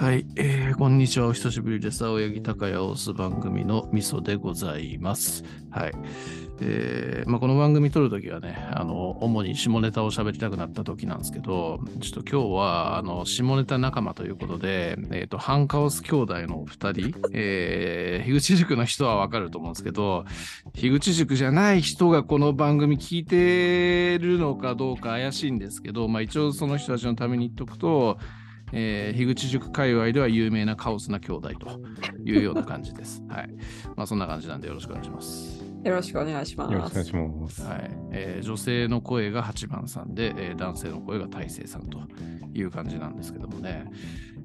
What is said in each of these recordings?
はい、えー、こんにちは。お久しぶりです。青柳高也を押す番組のみそでございます。はい。えーまあ、この番組撮るときはね、あの、主に下ネタを喋りたくなった時なんですけど、ちょっと今日は、あの、下ネタ仲間ということで、えっ、と、ハンカオス兄弟のお二人、えー、樋口塾の人はわかると思うんですけど、樋口塾じゃない人がこの番組聞いてるのかどうか怪しいんですけど、まあ、一応その人たちのために言っとくと、えー、樋口塾界隈では有名なカオスな兄弟というような感じです。はい。まあそんな感じなんでよろしくお願いします。よろしくお願いします。よろしくお願いします。はい。えー女性の声が8番さんで、えー男性の声が大勢さんという感じなんですけどもね。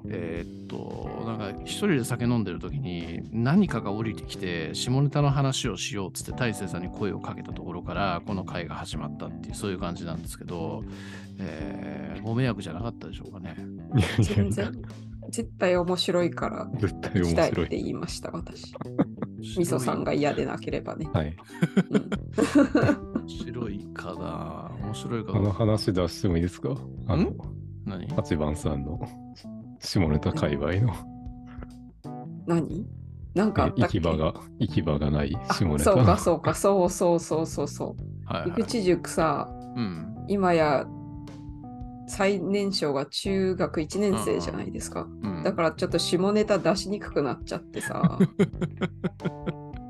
えーっと、なんか一人で酒飲んでる時に何かが降りてきて下ネタの話をしようっつって大勢さんに声をかけたところからこの会が始まったっていうそういう感じなんですけど、えーご迷惑じゃなかったでしょうかね。全然、絶対面白いから絶対面白い。て言いました、私。みそさんが嫌でなければね。はい。うん、面白いかな面白いかこのな話出してもいいですか？あの、何？8番さんの下ネタ界隈の何？なんかあえったっけ？行き場が、行き場がないあ下ネタそうかの。そうか、そうそうそうそうそう。はいはい井口塾さ、うん。今や最年少が中学1年生じゃないですか。うんだからちょっと下ネタ出しにくくなっちゃってさ。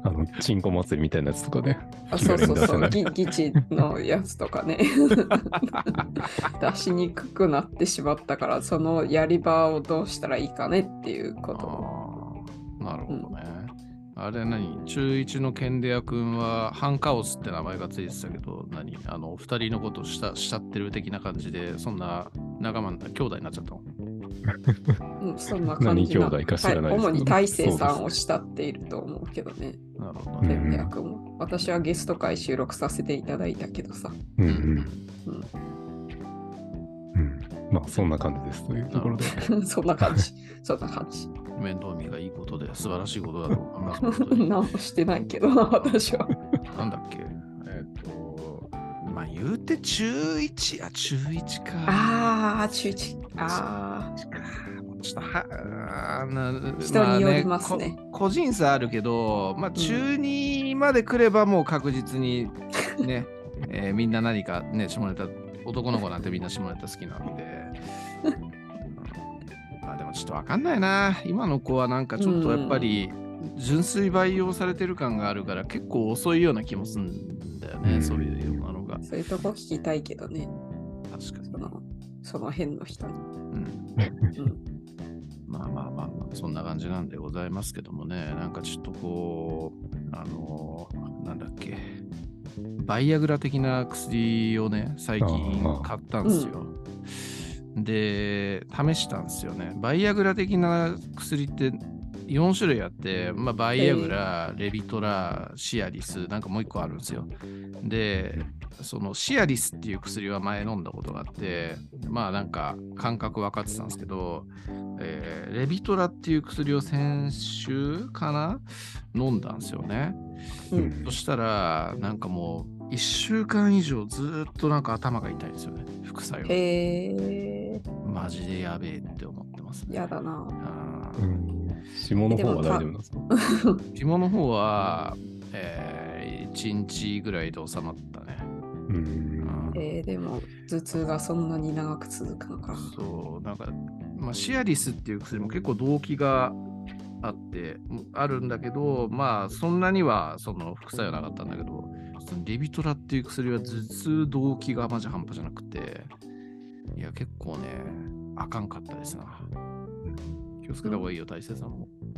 あの、チンコ祭りみたいなやつとかね。あ気そうそうそう、軽に出せないぎ議事のやつとかね。出しにくくなってしまったから、そのやり場をどうしたらいいかねっていうことなるほどね。あれ何？中1のケンデア君はハンカオスって名前がついてたけど、何？あの、二人のことをしたしちゃってる的な感じで、そんな仲間、兄弟になっちゃったの？うん、そんな感じな何兄弟か知らない主に大勢さんを慕っていると思うけどね。なるほどうんね。天明君も。私はゲスト会収録させていただいたけどさ。うんうん。うんうん。まあ、そんな感じですというところで。そんな感じ。そんな感じ。面倒見がいいことで素晴らしいことだと思います。何もしてないけどな、私は。なんだっけ？えっ、と、まあ言うて中1、あ、中1か。ああ、中1。ああ。ちょっとはな人によりますねまあこ個人差あるけど、まあ、中2まで来ればもう確実にね、えーみんな何かね、下ネタ、男の子なんてみんな下ネタ好きなんで。もちょっとわかんないな。今の子はなんかちょっとやっぱり純粋培養されてる感があるから結構遅いような気もするんだよね、うんそういうのが。そういうとこ聞きたいけどね。確かにそ。のその辺の人に。うんうん まあまあまあまあ、そんな感じなんでございますけどもね、なんかちょっとこう、あのーなんだっけ、バイアグラ的な薬をね、最近買ったんですよ。で、試したんですよね。バイアグラ的な薬って4種類あって、まあ、バイアグラ、レビトラ、シアリス、なんかもう一個あるんですよ。で、そのシアリスっていう薬は前飲んだことがあって、まあなんか感覚分かってたんですけど、えーレビトラっていう薬を先週かな？飲んだんですよね。うんそしたら、なんかもう1週間以上ずーっとなんか頭が痛いんですよね。副作用。マジでやべえって思ってますね。やだな。うん。下の方は大丈夫なんですか紐の方は、え1日ぐらいで収まったね。うん。うんえー、でも頭痛がそんなに長く続くのか。そう、なんか、まあ、シアリスっていう薬も結構動機があって、あるんだけど、まあ、そんなにはその副作用なかったんだけど、そのレビトラっていう薬は頭痛動機がマジ半端じゃなくて、いや、結構ね、あかんかったですな。気をつけた方がいいよ、大勢さんも。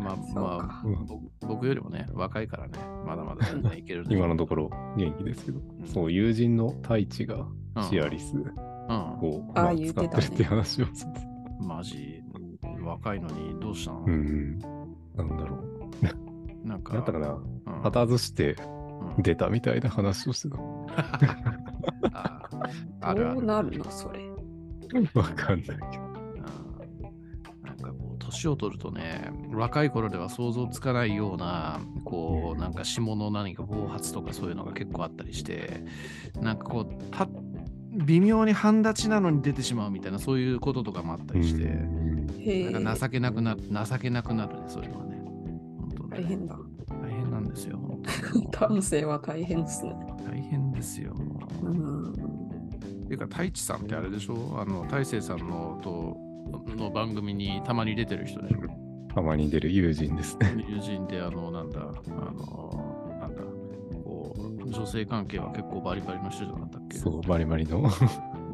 まあまかあ、僕僕よりもね、若いからね、まだまだ全然いける。今のところ元気ですけど、そう、友人の太一がシアリスうん、を、あまあ言ってたね使ってるって話をする。マジ、若いのにどうしたの、うん。なんだろなんか、う。なんだったかな。うん旗外してうん出たみたいな話をしてた。あ あるある。どうなるの、それ。わかんないけど。うんなんかこう、年を取るとね、若い頃では想像つかないような、こう、なんか下の何か暴発とかそういうのが結構あったりして、なんかこう、た微妙に半立ちなのに出てしまうみたいな、そういうこととかもあったりして、へえ。なんか情けなくなる、情けなくなるね、そういうのはね。本当ね大変だ。大変なんですよ。男性は大変ですね。大変ですよ。うん。ていうか、太一さんってあれでしょ？あの、大勢さんのとの番組にたまに出てる人でしょ？たまに出る友人ですね。友人で、あの、なんだ、あの、なんだ、こう、女性関係は結構バリバリの人じゃなかったっけ？そう、バリバリの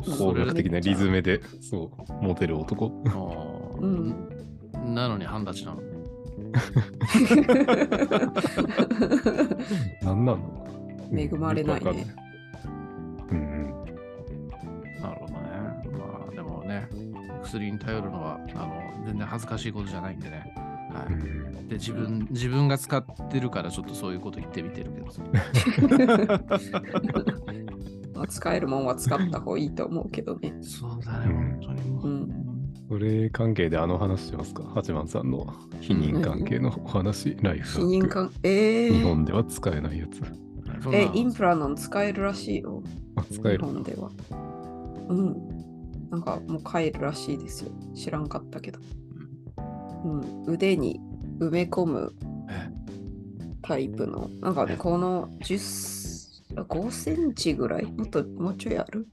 それ工学的なリズムで、そう、モテる男。あーうんなのに半立ちなの。なんなの？恵まれないね。なるほどね。まあでもね、薬に頼るのはあの全然恥ずかしいことじゃないんでね。はいうんで自分自分が使ってるからちょっとそういうこと言ってみてるけどさ。まあ使えるもんは使った方がいいと思うけどね。そうだね、うん本当にもう。うんそれ関係であの話しますか？八幡さんの否認関係のお話、ライフ否認ハック。感えー、日本では使えないやつ。そんなえ、インプラノン使えるらしいよ。あ使える日本では。うん。なんかもう買えるらしいですよ。知らんかったけど。うん。腕に埋め込むえ？タイプの。なんかね、え？この10、5センチぐらい？もっと、もうちょいある、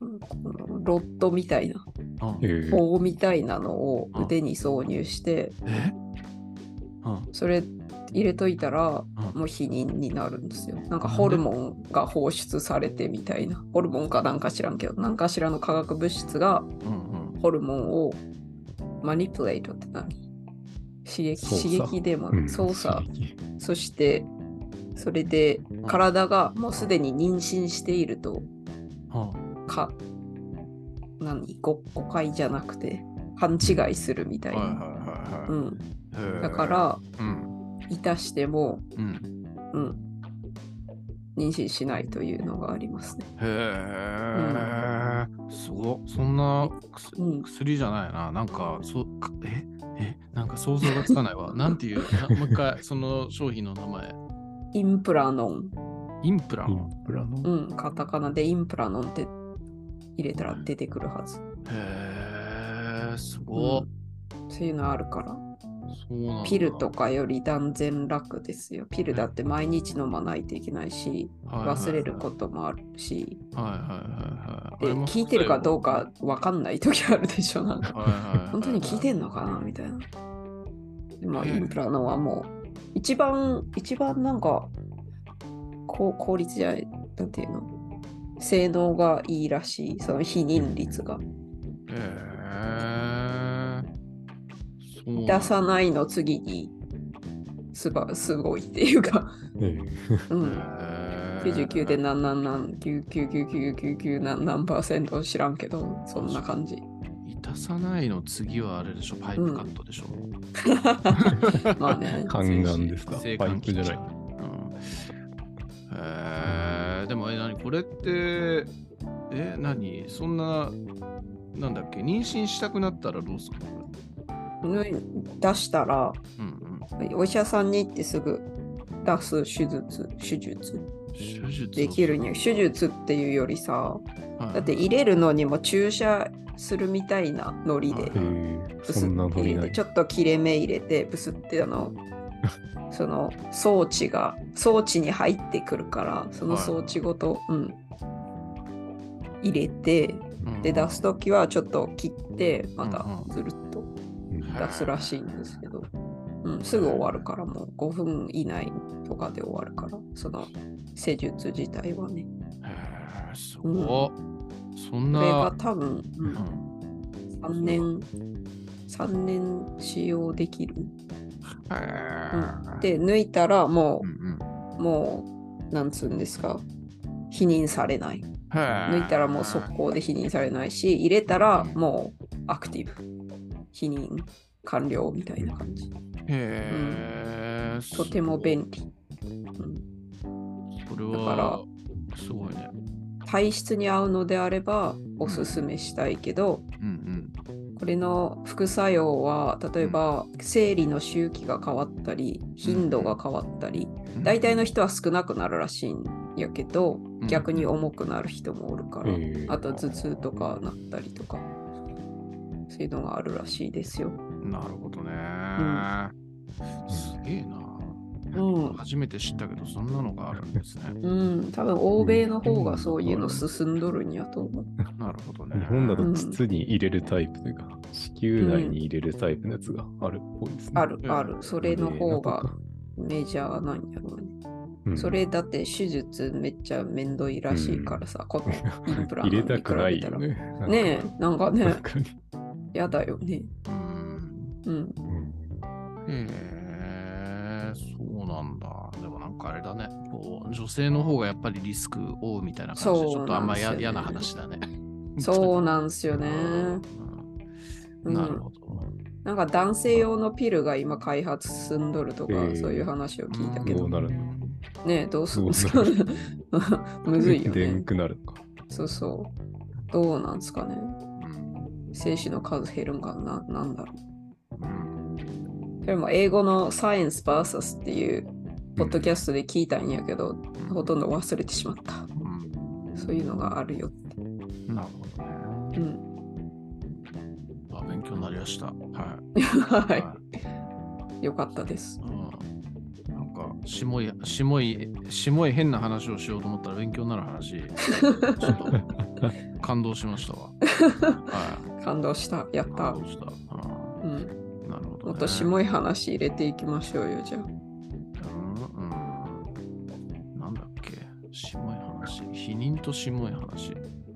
うん、このロッドみたいな、棒みたいなのをうん腕に挿入して、それ入れといたら、うん。もう避妊になるんですよ。なんかホルモンが放出されてみたいな。ホルモンかなんか知らんけど、なんかしらの化学物質がホルモンをマニプレートって何？刺激刺激でもうん。操作、そしてそれで体がもうすでに妊娠しているとうん。か何？誤誤解じゃなくて勘違いするみたいはいはいな。はいはい。うん、へーだから、うんいたしても、うんうん、妊娠しないというのがありますね。へえ、すごっそんな薬うん薬じゃないな。なんか、そかえ？え？なんか想像がつかないわ。なんていう、なもう一回、その商品の名前。インプラノン。インプライン。ンプラの。うん、カタカナでインプラノンって入れたら出てくるはず。へえ、すごっ、そういうのあるから。そうなんだピルとかより断然楽ですよ。ピルだって毎日飲まないといけないし、忘れることもあるし、と。はいはいはいはい。で聞いてるかどう副かわかんない時あるでしょ？なんか本当に聞いてんのかな？みたいな。でもインプラノはもう一番、一番なんかこう効率じゃない、なんていうの？性能がいいらしい、その否認率が。へえ。そうなんだ。出さないの次にすばすごいっていうか、えうん、へー。99で何何何99999何何パーセント知らんけどそんな感じ。いたさないの次はあれでしょ、パイプカットでしょ？まあね。宦官ですか？性パイプじゃない。うん。えーでも、え、何？これって、え、何？そんな、なんだっけ、妊娠したくなったらどうする？の出したらうんうん。お医者さんに行ってすぐ出す手術手術。手術をできるには手術っていうよりさはいだって入れるのにも注射するみたいなノリでちょっと切れ目入れてブスってあのその装置が装置に入ってくるからその装置ごと、うん、入れてうん。で出す時はちょっと切ってまたうんうん。ずるっとうん。出すらしいんですけど、うん、すぐ終わるからもう5分以内とかで終わるからその施術自体はね。へーすごっ。そんこれがな、多分、う、うん。ん3年3年使用できる、へうん。ーで抜いたらもうんうん。うもうなんつうんですか？否認されない。抜いたらもう速攻で否認されないし入れたらもうアクティブ。否認完了みたいな感じ。へー。とても便利、うん、それだは、すごいね。体質に合うのであればおすすめしたいけどうんこれの副作用は例えば生理の周期が変わったり頻度が変わったりうん。大体の人は少なくなるらしいんやけど、うん逆に重くなる人もおるから、えーあと頭痛とかなったりとか、そういうのがあるらしいですよ。なるほどね。すげえな。うん。初めて知ったけど、そんなのがあるんですね。うん、多分欧米の方がそういうの進んどるんやと思う。なるほどね。日本だと筒に入れるタイプというか、子宮内に入れるタイプのやつがあるっぽいですね。あるうんある。それの方がメジャーなんやろうね。うんそれだって手術めっちゃめんどいらしいからさ、このインプラント 入れたくないよね。ねえ、なんかね。やだよね。うん。うん。うんへえ、そうなんだ。でもなんかあれだね。こう女性の方がやっぱりリスクを負うみたいな感じで、そうちょっとあんまや嫌な話だね。そうなんすよね。うんなるほど。なんか男性用のピルが今開発進んどるとか、そういう話を聞いたけどどねえ、どうするんですどかう むずいよでんね。くなるのか。そうそう。どうなんすかね。うん精子の数減るんかな、なんだろうんう。でも英語のサイエンス VS っていうポッドキャストで聞いたんやけど、ほとんど忘れてしまった。うんそういうのがあるよって。なるほどね。うん。あ勉強になりました。はい。はい。よかったです。うんなんか、しもい、しもい、しもい変な話をしようと思ったら勉強になる話、ちょっと感動しましたわ。はい。感動した。やった感。動した。うん。うんなるほど、ね。もっとしもい話入れていきましょうよ、じゃあ。うんうん。なんだっけ？しもい話。否認としもい話。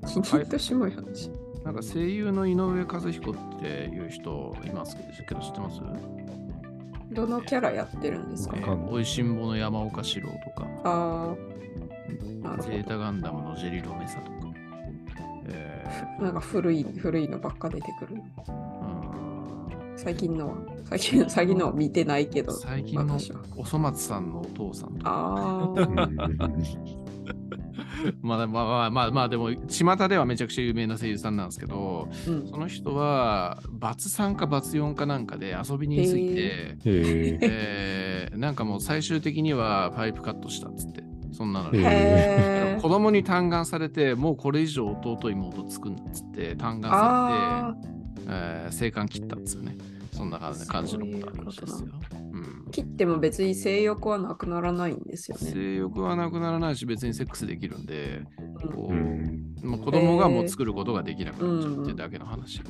きちんとしもい話。なんか声優の井上和彦っていう人いますけど知ってます？どのキャラやってるんですか？わかんないおいしんぼの山岡四郎とか、あなるほどゼータガンダムのジェリロメサとか。えあ、なんか古い、古いのばっか出てくる。最近のは、最近最近のは見てないけど、最近の私は。おそ松さんのお父さんとか。あうん あ、まあまあまあまあまあでも巷ではめちゃくちゃ有名な声優さんなんですけどうん。その人はバツ3かバツ4かなんかで遊びに行き過ぎて、へえ。えーなんかもう最終的にはパイプカットしたっつってそんなのへにへ子供に嘆願されてもうこれ以上弟妹作んなっつって嘆願されて、えー、生還切ったっつうね。そんな感じのことあるらしいですよ、うん、切っても別に性欲はなくならないんですよね。性欲はなくならないし別にセックスできるんでこう、うん。まあ、子供がもう作ることができなくなっちゃうっていうだけの話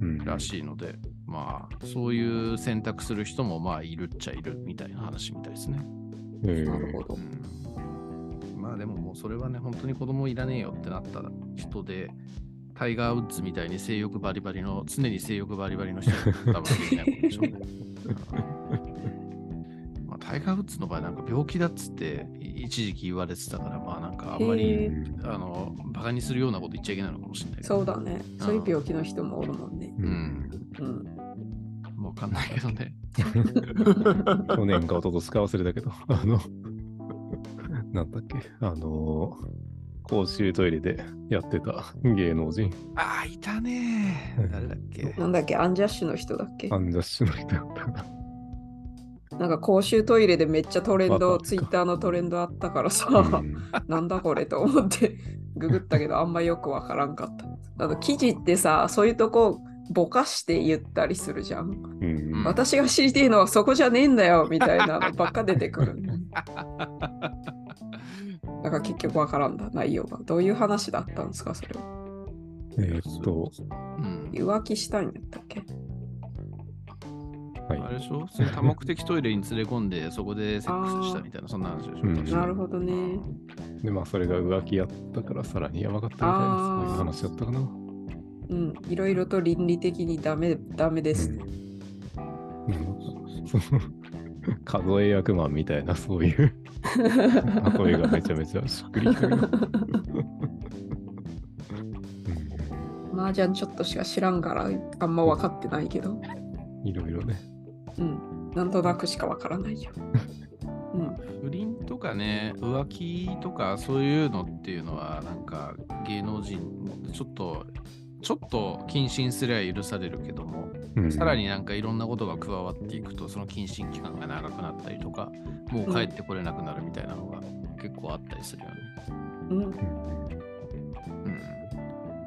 うんらしいので、まあそういう選択する人もまあいるっちゃいるみたいな話みたいですね。なるほど。うん。まあでももうそれはね、本当に子供いらねえよってなった人で、タイガー・ウッズみたいに性欲バリバリの、常に性欲バリバリの人は多分できないことでしょうね。まあ、タイガー・ウッズの場合なんか病気だっつって一時期言われてたから、まあなんかあんまりあのバカにするようなこと言っちゃいけないのかもしれない。そうだね。そういう病気の人もおるもんね。ううんん。う。わかんないけどね。去年か一昨年か忘れたけど、あの、なんだっけ、あの、公衆トイレでやってた芸能人、ああ、いたねー。誰だっけなんだっけ、アンジャッシュの人だっけ？アンジャッシュの人だったかな。なんか公衆トイレでめっちゃトレンド、ツイッターのトレンドあったからさ、うんなんだこれと思ってググったけどあんまよくわからんかった。あの記事ってさ、そういうとこぼかして言ったりするじゃん。うん私が知りてえのはそこじゃねえんだよみたいなのばっか出てくる。だから結局わからんだ、内容が。どういう話だったんですか、それは。えーっと、うん。浮気したんやったっけ？はいあれでしょ？それ多目的トイレに連れ込んで、そこでセックスしたみたいな、そんな話でしょ、うんなるほどね。で、まあ、それが浮気やったから、さらにやばかったみたいな、そういう話だったかな。うん、いろいろと倫理的にダメダメですね。うん数え役満みたいな、そういう例えがめちゃめちゃしっくりきたけど。麻雀ちょっとしか知らん。からあん。ま分かってないけど、いろいろね。うん、なん。となくしか分からないよ。うん、不倫とかね、浮気とかそういうのっていうのは、なん。か芸能人、ちょっと、ちょっと謹慎すれば許されるけども、うんさらになんかいろんなことが加わっていくと、その謹慎期間が長くなったりとか、もう帰ってこれなくなるみたいなのが結構あったりするよね。うん。うんう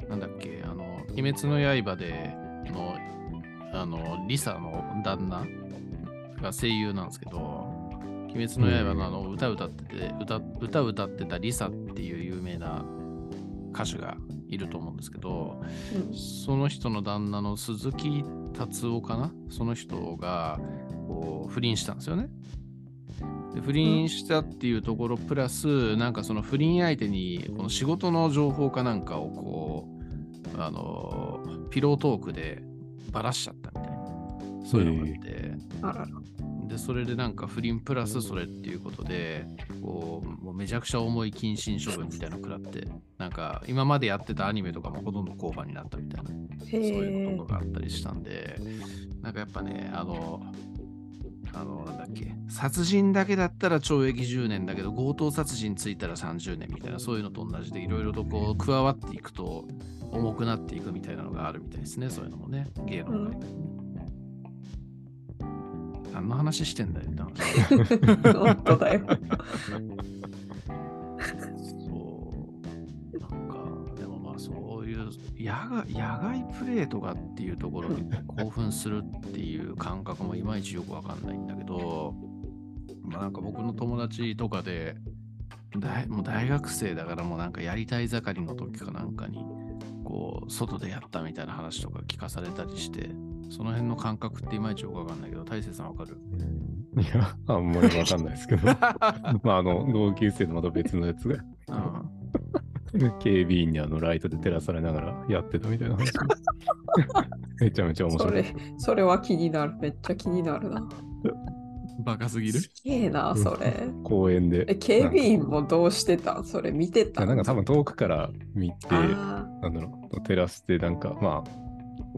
ん。なんだっけ、あの、鬼滅の刃での、あの、リサの旦那が声優なんですけど、鬼滅の刃のあの歌歌ってて、歌歌歌ってたリサっていう有名な歌手がいると思うんですけど、その人の旦那の鈴木達夫かな？その人がこう不倫したんですよね。で不倫したっていうところプラス、なんかその不倫相手にこの仕事の情報かなんかをこう、あの、ピロートークでばらしちゃったみたいな。そういうのがあって。で、それでなんか不倫プラスそれっていうことで、こう、もうめちゃくちゃ重い謹慎処分みたいなの食らって、なんか今までやってたアニメとかもほとんど降板になったみたいな、そういうこと。があったりしたんで、なんかやっぱね、あの、あの、なんだっけ、殺人だけだったら懲役10年だけど、強盗殺人ついたら30年みたいな、そういうのと同じで、いろいろとこう、加わっていくと、重くなっていくみたいなのがあるみたいですね、そういうのもね、芸能界に。何の話してんだよ。本当だよ。そう。なんか、でもまあそういう野外野外プレイとかっていうところに興奮するっていう感覚もいまいちよくわかんないんだけど、まあなんか僕の友達とかで、大もう大学生だからもうなんかやりたい盛りの時かなんかに、こう、外でやったみたいな話とか聞かされたりして、その辺の感覚っていまいちよくわかんないけど、大勢さんわかる？いや、あんまりわかんないですけど。まあ、あの、同級生のまた別のやつが、うん警備員にあのライトで照らされながらやってたみたいな話が めちゃめちゃ面そ白い。れ、それは気になる。めっちゃ気になるな。バカすぎる？すげえな、それ。公園で。え、警備員もどうしてたん？それ見てたなんか多分遠くから見て、あなんだろう、照らして、なんかまあ、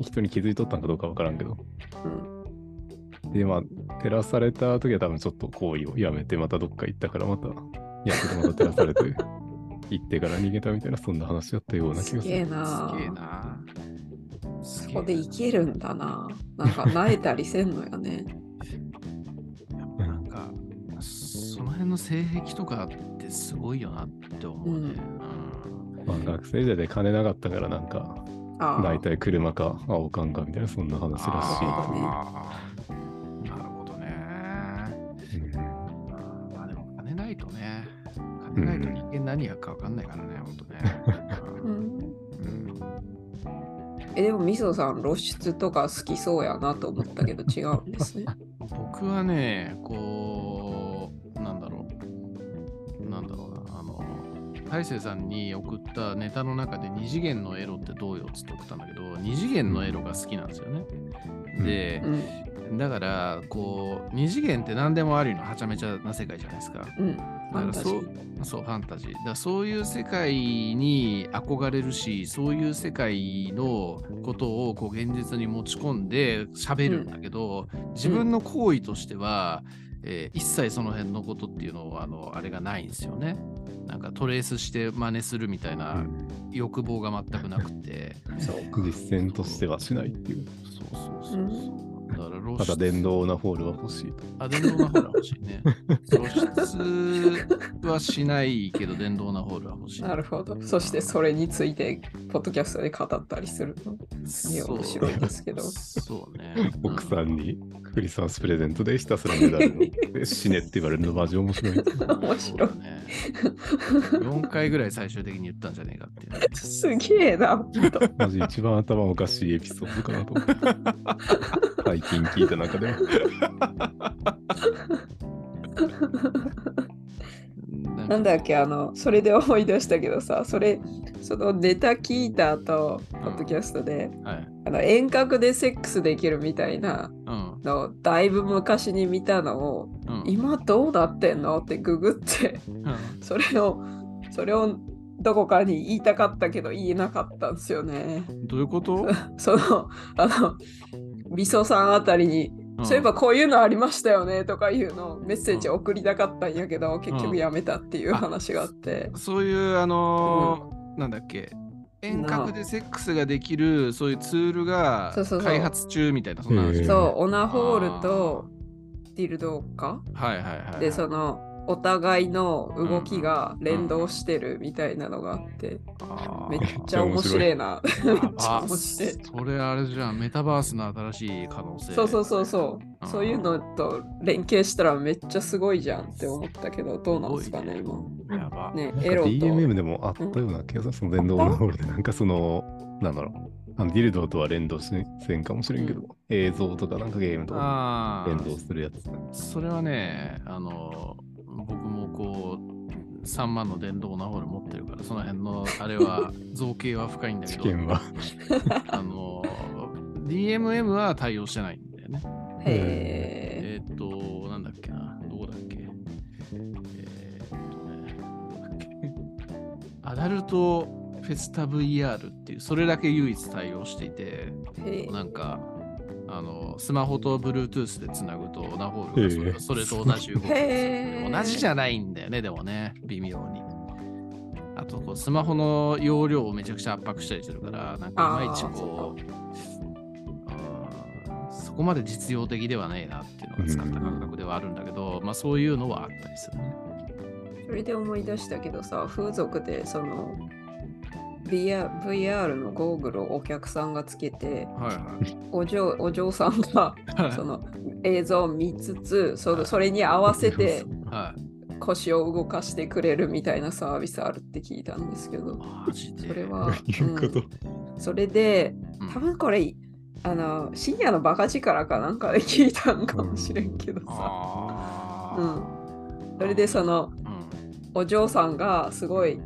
人に気づいとったんかどうかわからんけど。ーうん。で、まあ、照らされた時は多分ちょっと行為をやめて、またどっか行ったから、また、やっててまた照らされて、行ってから逃げたみたいな、そんな話だったような気すがする。げえな。すげえな。すそこでいけるんだな。なんか、慣れたりせんのよね。やっぱなんか、その辺の性癖とかってすごいよなって思うね。うんまあ、学生時代で金なかったから、なんか、大体車か青缶かみたいな、そんな話らしい。なるほどね。うん。まあでも金ないとね、金ないと人間何やるか分かんないからね、ほんとね。うん。うん。え、でも、みそさん、露出とか好きそうやなと思ったけど、違うんですね。僕はね、こう、なんだろう、なんだろう大勢さんに送ったネタの中で二次元のエロってどうよっつって送ったんだけど、二次元のエロが好きなんですよね。でう、ん。だから、こう、二次元って何でもあるのはちゃめちゃな世界じゃないですか。うん。フだからそうァンタジー。そう、ファンタジー。だからそういう世界に憧れるし、そういう世界のことをこう現実に持ち込んで喋るんだけど、自分の行為としては、えー一切その辺のことっていうのはあのあれがないんですよね。なんかトレースして真似するみたいな欲望が全くなくて。そうか。実践としてはしないっていう。そうそうそうそう。だから露ただ出電動なホールは欲しいと。あ、電動なホールは欲しいね。露出はしないけど、電動なホールは欲しい。なるほど。そして、それについて、ポッドキャストで語ったりするの。面白いですけど。そうね。奥さんにクリスマスプレゼントでひたすらメダルの死ねって言われるのマジ面白い。面白い。ね。4回ぐらい最終的に言ったんじゃねえかっていうね。すげえな。マジ一番頭おかしいエピソードかなと思って。最近聞いた中では。なんだっけ、あの、それで思い出したけどさ、それ、そのネタ聞いた後、ポッドキャストで、はい。あの遠隔でセックスできるみたいなうん。の、だいぶ昔に見たのを、うん。今どうなってんの？ってググって、うんそれを、それをどこかに言いたかったけど言えなかったんですよね。どういうこと？その、あの、みそさんあたりに、そういえばこういうのありましたよねとかいうのをメッセージ送りたかったんやけど、結局やめたっていう話があって。そういう、あのーなんだっけ。遠隔でセックスができるそういうツールが開発中みたいなそんな話。へえそう、オナホールとディルドか？はいはいはい。で、その、お互いの動きが連動してるみたいなのがあって、めっちゃ面白いな。めっちゃあ面白い。それあれじゃん、メタバースの新しい可能性。そうそうそうそうそういうのと連携したらめっちゃすごいじゃんって思ったけど、どうなんですかね、今。やば。ね、なんかエロと。DMM でもあったような気がする。その電動のルで、なんかその、なんだろう。あのディルドとは連動しせんかもしれんけど、映像とかなんかゲームとか連動するやつ。それはね、あの、僕もこう、3万の電動ナホール持ってるから、その辺のあれは 造形は深いんだけど。あの、DMM は対応してないんだよね。へえーっと、なんだっけな、どこだっけ。えーっとね。アダルトフェスタ VR っていう、それだけ唯一対応していて。なんか、あの、スマホと Bluetooth でつなぐと、ナホールがそれ,、それと同じ動きをす同じじゃないんだよね、でもね、微妙に。あとこう、スマホの容量をめちゃくちゃ圧迫したりするから、なんかいまいちこう、そこまで実用的ではないなっていうのが使った感覚ではあるんだけど、まあそういうのはあったりするね。それで思い出したけどさ、風俗でその VR, VR のゴーグルをお客さんがつけて、はいお嬢お嬢さんがはい。その映像を見つつその、それに合わせてはい。腰を動かしてくれるみたいなサービスあるって聞いたんですけど。それは、いうん。それで、うん。多分これ、あの深夜のバカ力かなんかで聞いたんかもしれんけどさ、うん、それでそのうん。お嬢さんがすごい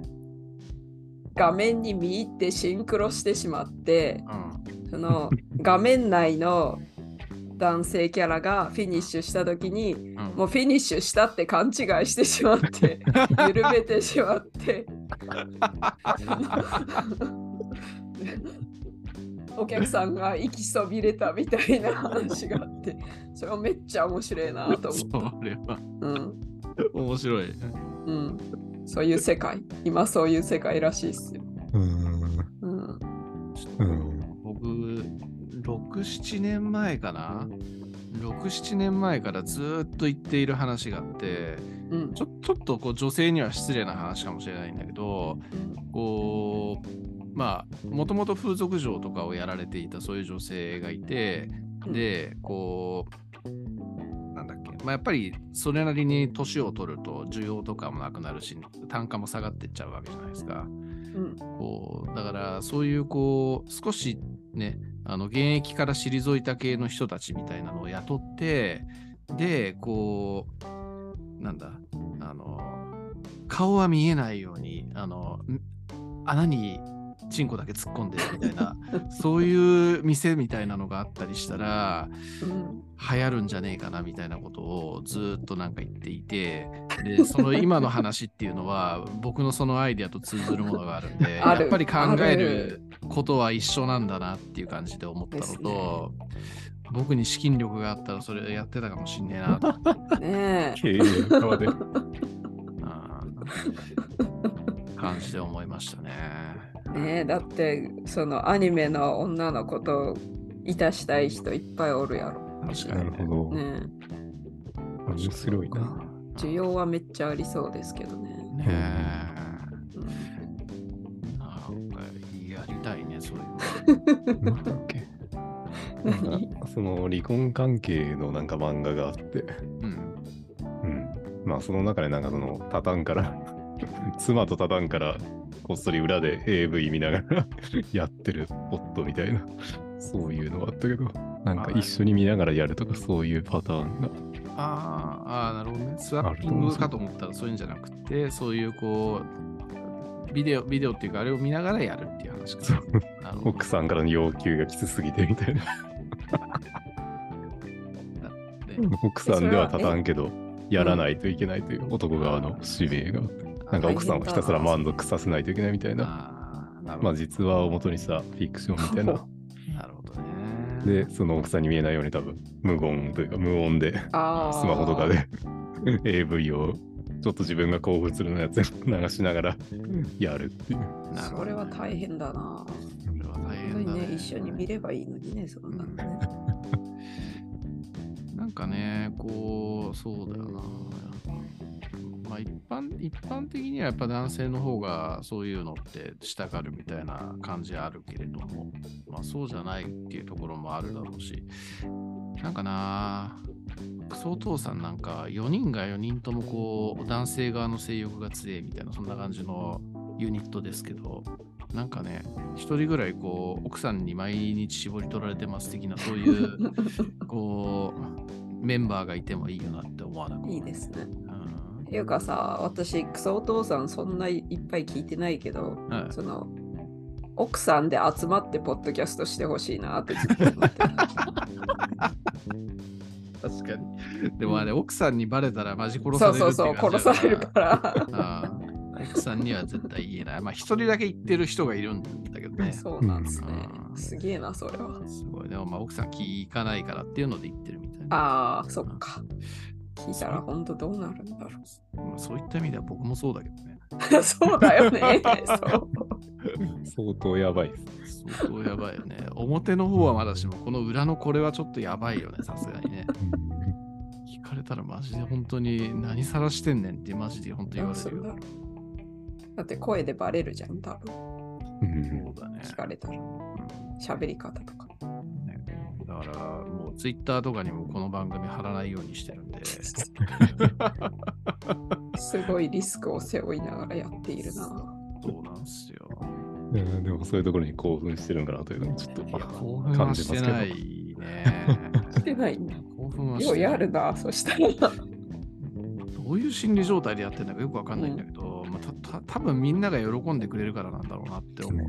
画面に見入ってシンクロしてしまってうん。その画面内の男性キャラがフィニッシュした時にうん。もうフィニッシュしたって勘違いしてしまって 緩めてしまって。お客さんが行きそびれたみたいな話があってそれはめっちゃ面白いなと思った。それは。うん。面白い。うん、そういう世界今そういう世界らしいっすよ。うん。うんうん。僕、6、7年前かな ?6、7年前からずーっと言っている話があって、うんちょちょっとこう女性には失礼な話かもしれないんだけど、こう、まあ、もともと風俗嬢とかをやられていたそういう女性がいて、で、こう、まあ、やっぱりそれなりに年を取ると需要とかもなくなるし、単価も下がっていっちゃうわけじゃないですか。うんこうだからそういうこう少しねあの現役から退いた系の人たちみたいなのを雇ってでこうなんだあの顔は見えないようにあのん穴にチンコだけ突っ込んでるみたいな そういう店みたいなのがあったりしたらうん。流行るんじゃねえかなみたいなことをずーっとなんか言っていてでその今の話っていうのは僕のそのアイデアと通ずるものがあるんで やっぱり考えある。ることは一緒なんだなっていう感じで思ったのと、僕に資金力があったらそれやってたかもしんねえなと。ねえ。経営 感じで思いましたね。ねえだってそのアニメの女の子といたしたい人いっぱいおるやろ。確かになるほど。ね面白いな。え需要はめっちゃありそうですけどね。ねうんえなんかやりたいねそういうの。なんだっけその離婚関係のなんか漫画があって、うんうん。まあその中でなんかそのタタンから、妻とタタンからこっそり裏で AV 見ながら やってる夫みたいな、そういうのがあったけど、なんか一緒に見ながらやるとかそういうパターンが。あーあー、なるほどね。スワッピングかと思ったらそういうんじゃなくて、そういうこう、ビデオ、ビデオっていうか、あれを見ながらやるっていう話か奥さんからの要求がきつすぎてみたいな。ね奥さんでは立たんけど、やらないといけないという男側の使命がなんか奥さんをひたすら満足させないといけないみたいな、まあ実話を元にしたフィクションみたいな。なるほどね。で、その奥さんに見えないように多分無言というか無音でスマホとかで AV をちょっと自分が興奮するようなやつ流しながらやるっていう。それは大変だな。それは大変だね。にね、一緒に見ればいいのにね、そんなのね。なんかね、こう、そうだよな。まあ一般、一般的にはやっぱ男性の方がそういうのってしたがるみたいな感じあるけれども、まあそうじゃないっていうところもあるだろうし、なんかなクソお父さんなんか4人が4人ともこう男性側の性欲が強いみたいなそんな感じのユニットですけど、なんかね、一人ぐらいこう奥さんに毎日絞り取られてます的なそういう こうメンバーがいてもいいよなって思わなくいいですね。いうかさ、私、クソお父さんそんないっぱい聞いてないけど、はいその、奥さんで集まってポッドキャストしてほしいなってずっと思ってる確かに。でもあれ、奥さんにバレたらマジ殺されるそうそうそう、殺されるから。奥さんには絶対言えない。まあ、一人だけ言ってる人がいるんだけどね。そうなんですねう。んすげえな、それは。すごい。でも、まあ、奥さん聞かないからっていうので言ってるみたいな。ああ、そっか。聞いたら本当どうなるんだろまあ、そういった意味では僕もそうだけどね。う。そうだよね。そう。相当やばい。相当やばいよね。表の方はまだしも、この裏のこれはちょっとやばいよね、さすがにね。聞かれたらマジで本当に何さらしてんねんってマジで本当言われるよだ。って声でバレるじゃん、多分。うんそうだね。聞かれたら。うん喋り方とか。ねだからもうツイッターとかにもこの番組貼らないようにしてるんで。すごいリスクを背負いながらやっているな。そうなんですよ。でもそういうところに興奮してるんかなというのをちょっといや、興奮はして感じますけど。ないね。してないんだ。興奮はしようてないやるな、そしたら。どういう心理状態でやってるのかよくわかんないんだけど、まあ、たた多分みんなが喜んでくれるからなんだろうなって思う。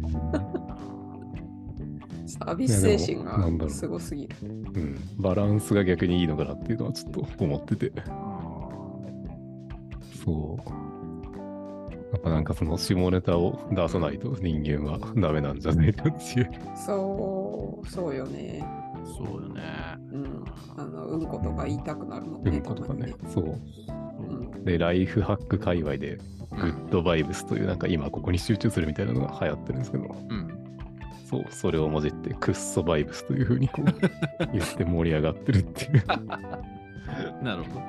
サービス精神がうすごすぎる。うん、バランスが逆にいいのかなっていうのはちょっと思ってて。そう。やっぱなんかその下ネタを出さないと人間はダメなんじゃないかっていう。そう、そうよね。そうよね。うん。あの、うんことか言いたくなるもんね。うんことかね。そう。うん。で、ライフハック界隈で、グッドバイブスというなんか今ここに集中するみたいなのが流行ってるんですけど、うん。そう、それをもじってクッソバイブスというふうにこう言って盛り上がってるっていう、なるほ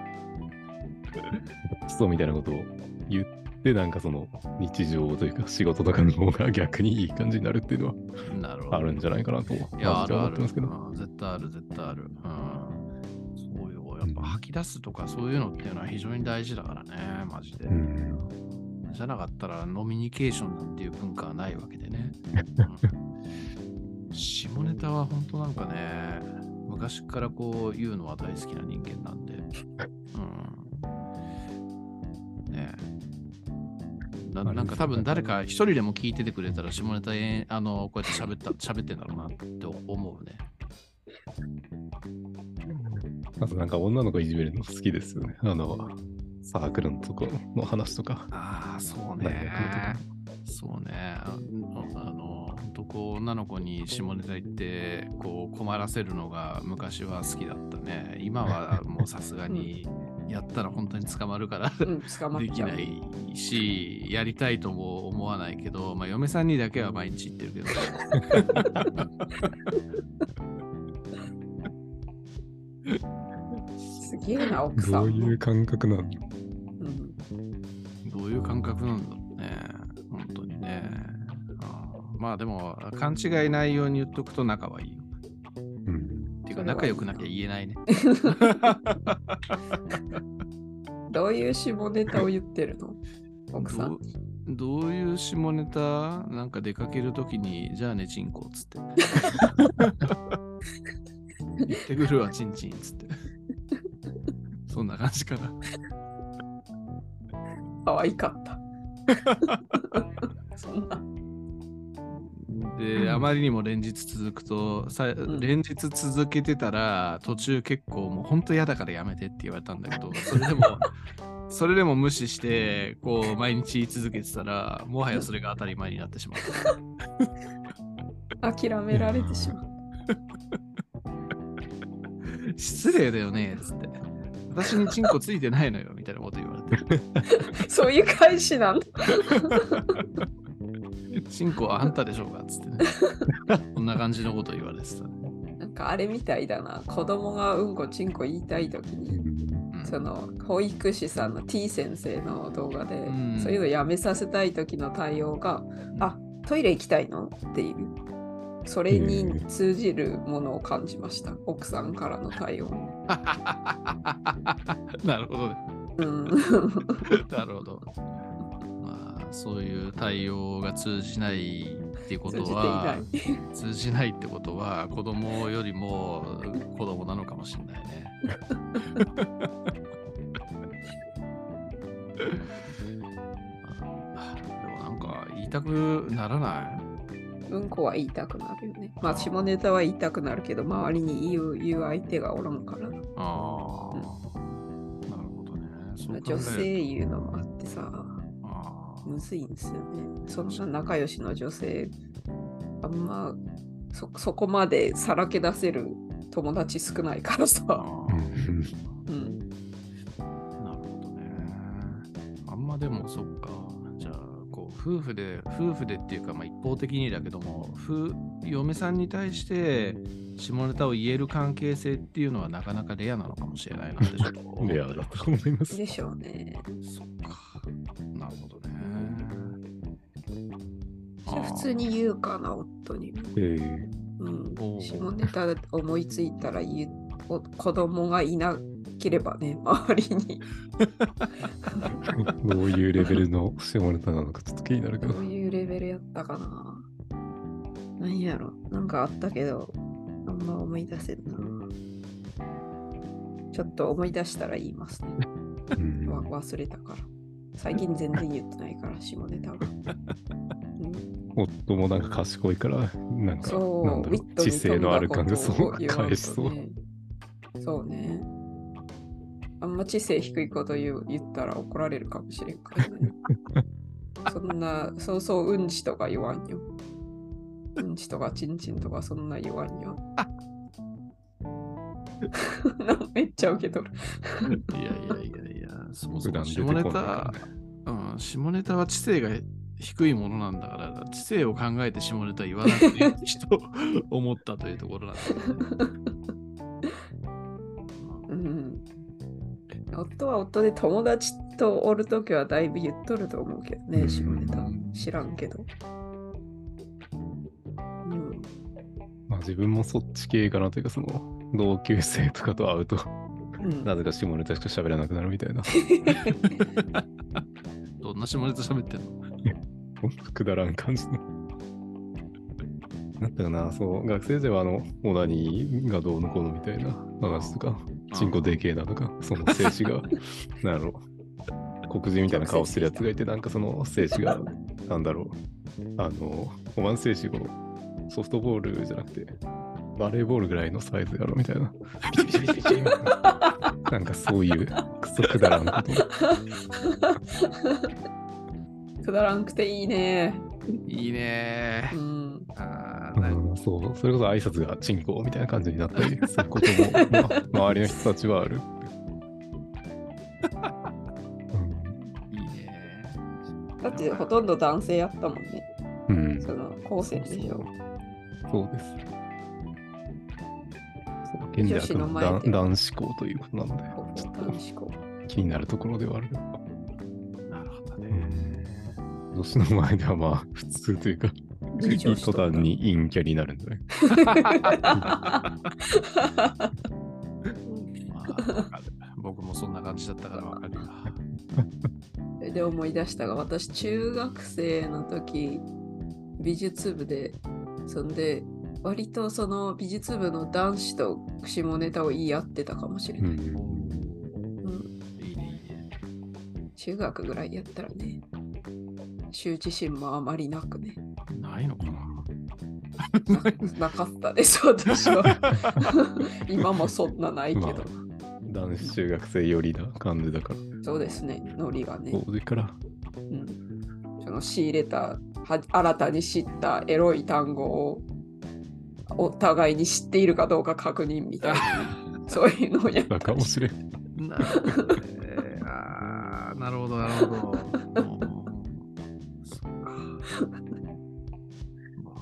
クソみたいなことを言って、なんかその日常というか仕事とかの方が逆にいい感じになるっていうのは。あるんじゃないかなと、いや、マジであるある。思ってますけど。うん絶対ある、絶対ある。うん。そうよ。やっぱ吐き出すとかそういうのっていうのは非常に大事だからね、マジで。うんじゃなかったらノミニケーションなんていう文化はないわけでね。うん下ネタは本当なんかね、昔からこう言うのは大好きな人間なんで。うん。ねえななんか多分誰か一人でも聞いててくれたら下ネタえあのこうやって喋った 喋ってんだろうなって思うね。あとなんか女の子いじめるの好きですよね。あの、サークルのとこの話とか。ああ、そう大ね。そうね。ああの、本当こう女の子に下ネタ言って、こう困らせるのが昔は好きだったね。今はもうさすがにやったら本当に捕まるからうん。できないし、やりたいとも思わないけど、まあ嫁さんにだけは毎日言ってるけど。すげえな、奥さんも。どういう感覚なの感覚なんだろうね。本当にね。あーまあでも、勘違いないように言っとくと仲はいいよ。うん。っていうか仲良くなきゃ言えないね。どういう下ネタを言ってるの？奥さん。どうどういう下ネタ？なんか出かけるときに、じゃあね、チンコっつって。行ってくるわ、チンチンっつって。そんな感じかな。可愛かった。そんな。で、あまりにも連日続くと、さん連日続けてたら、途中結構もう本当嫌だからやめてって言われたんだけど、それでも、それでも無視して、こう、毎日言い続けてたら、もはやそれが当たり前になってしまった。諦められてしまう。失礼だよね、つって。私にチンコついてないのよ、みたいなこと言われて。そういう返しなんだ。チンコはあんたでしょうか？つってね。こんな感じのこと言われてたね。なんかあれみたいだな。子供がうんこちんこ言いたいときに、うんその保育士さんの T 先生の動画で、うんそういうのやめさせたい時の対応が「あトイレ行きたいの?」っていうそれに通じるものを感じました奥さんからの対応に。なるほどね。うん、なるほど。まあ、そういう対応が通じないっていうことは。通じないってことは子供よりも子供なのかもしれないね。あでもなんか言いたくならない？うんこは言いたくなるよね。まあ下ネタは言いたくなるけど周りに言う言う相手がおらんからな。ああ、なるほどね。そ女性言うのもあってさ、むずいんですよね。そんな仲良しの女性、あんまそそこまでさらけ出せる友達少ないからさ。うん。なるほどね。あんまでもそっか。夫婦で、夫婦でっていうか、まあ、一方的にだけども、夫嫁さんに対して下ネタを言える関係性っていうのはなかなかレアなのかもしれないなってちょっと思ったレアだと思います。でしょうね。そっか。なるほどね。じゃあ普通に言うかな、夫にも。ええうん下ネタ思いついたら言うお子供がいなければね、周りに。どういうレベルの下ネタなのかちょっと気になるけどどう。いうレベルやったかな。なんやろ。なんかあったけど、あんま思い出せんな。ちょっと思い出したら言いますね。うんわ忘れたから。最近全然言ってないから、下ネタが。うん夫もなんか賢いから、なんか、そう、なんだろう、知性のある感じ、そう返しそう。そうね。あんま知性低いこと言う言ったら怒られるかもしれんからね。そんな、そうそううんちとか言わんよ。うんちとかちんちんとかそんな言わんよ。なめっちゃ受け取る。いやいやいやいや、そもそも下ネタ。うん、下ネタは知性が低いものなんだから、知性を考えて下ネタ言わなくていいと思ったというところなんだよね。夫は夫で友達とおるときはだいぶ言っとると思うけどね、うん下ネタ。知らんけど。うん。まあ自分もそっち系かなというか、その、同級生とかと会うと、うん、なぜか下ネタしか喋らなくなるみたいな。どんな下ネタ喋ってんの？ほんとくだらん感じの。なんだかな、そう、学生時代はあの、オナニーがどうのこうのみたいな話とか、チンコでけえなとか、その精子が、なんだろう、黒人みたいな顔してるやつがいて、なんかその精子が、なんだろう、あの、おまん精子、このソフトボールじゃなくて、バレーボールぐらいのサイズやろみたいな。なんかそういうクソくだらんこと。くだらんくていいね。いいねう。ん。あうん、そう、それこそ挨拶がチンコみたいな感じになったりすることも、まあ、周りの人たちはある。いいね。だってほとんど男性やったもんね。うん、うん、その高専でしょ。そうです。そう現在は男男子校ということなので、ちょっ男子校。と気になるところではある。なるほどね。女子の前ではまあ普通というか、途端に陰キャになるんだね。まあわかる僕もそんな感じだったからわかるよ。で思い出したが、私、中学生の時、美術部で、そんで、割とその美術部の男子と下ネタを言い合ってたかもしれない。うん、うんいいね、いいね。中学ぐらいやったらね、羞恥心もあまりなくね、ないのかな？な なかったです、私は。今もそんなないけど。ま男子中学生よりな感じだから、そうですね、ノリがね。当時から。うん、その仕入れたは新たに知ったエロい単語をお互いに知っているかどうか確認みたいな そういうのをやっだかもしれん。なるほどなるほど、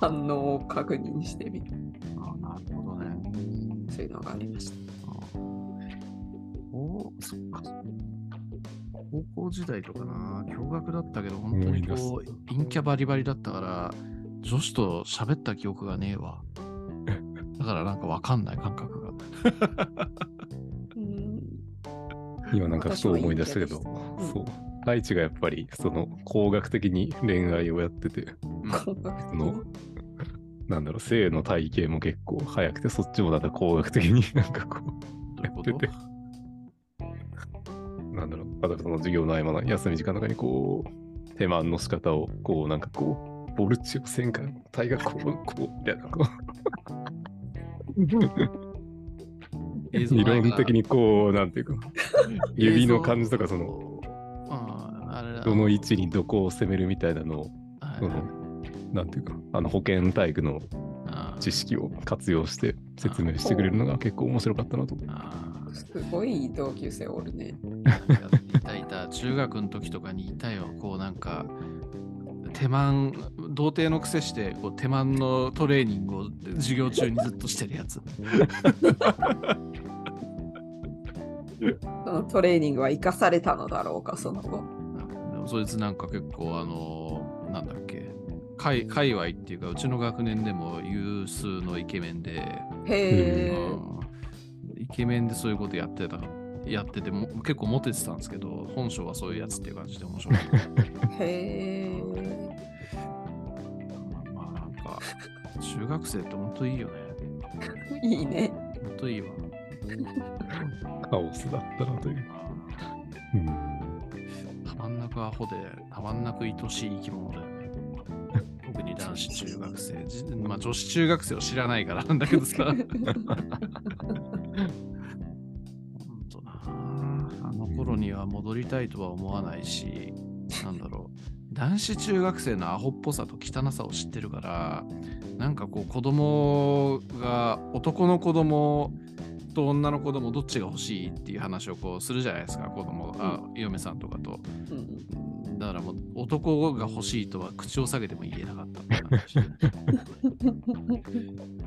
反応を確認してみるあなるほどね。そういうのがありました。おそっか。高校時代とかな、驚愕だったけど、本当にこう、陰キャバリバリだったから、女子と喋った記憶がねえわ。だからなんかわかんない感覚が。うん今なんかふと思い出したけど、そう。大地がやっぱり、その、工学的に恋愛をやってて、うん工学的その、なんだろう、性の体系も結構早くて、そっちもなんか工学的に なんかこう、やってて。なんだろう、例えばその授業の合間の休み時間とかにこう、手間の仕方を、こう、なんかこう、ボルチオ線か、体がこう、こう、みたいな、こう、理論的にこう、なんていうか、指の感じとか、その、どの位置にどこを攻めるみたいなのを、はい。その、なんていうか、あの保健体育の知識を活用して説明してくれるのが結構面白かったなと。あすごい同級生おるね。ーいたいた、中学の時とかにいたよ、こうなんか、手間、童貞の癖して、こう手間のトレーニングを授業中にずっとしてるやつ。そのトレーニングは生かされたのだろうか、その後。そいつなんか結構あのなんだっけ界界隈っていうかうちの学年でも有数のイケメンで、へえ。うんイケメンでそういうことやってたやってても結構モテてたんですけど本性はそういうやつっていう感じで面白い へえ。まあなんか中学生って本当いいよねいいね。本当いいわカオスだったなという。うんたまんなくアホでたまんなく愛しい生き物だよに男子中学生。じまあ女子中学生を知らないから なんだけどさ。ほんとな。あの頃には戻りたいとは思わないし、なんだろう。男子中学生のアホっぽさと汚さを知ってるから、なんかこう子供が男の子供と女の子供どっちが欲しいっていう話をこうするじゃないですか、子供、あ嫁さんとかと。うんだからもう男が欲しいとは口を下げても言えなかった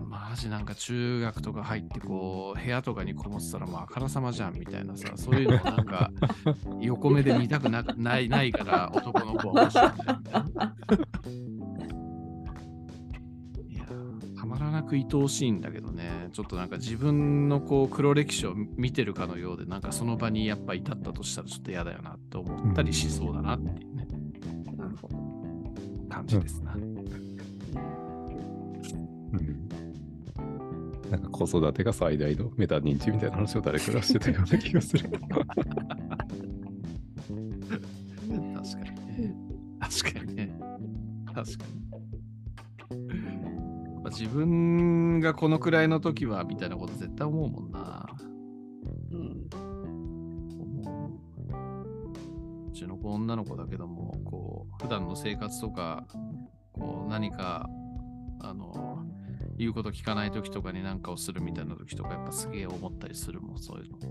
マジなんか中学とか入ってこう部屋とかにこもってたらもうあからさまじゃんみたいなさそういうのをなんか 横目で見たくなないないから男の子は欲しいみたいなたまらなく愛おしいんだけどねちょっとなんか自分のこう黒歴史を見てるかのようでなんかその場にやっぱ至ったとしたらちょっと嫌だよなって思ったりしそうだなっていうねなるほど。感じですな。うんなんか子育てが最大のメタ認知みたいな話を誰かがしてたような気がする。確かにね。確かにね。確かに。まあ自分がこのくらいの時はみたいなこと絶対思うもんな。うん。思ううちの子女の子だけども、こう、普段の生活とか、こう、何か、あの、言うこと聞かない時とかに何かをするみたいな時とか、やっぱすげえ思ったりするもん、そういうのって。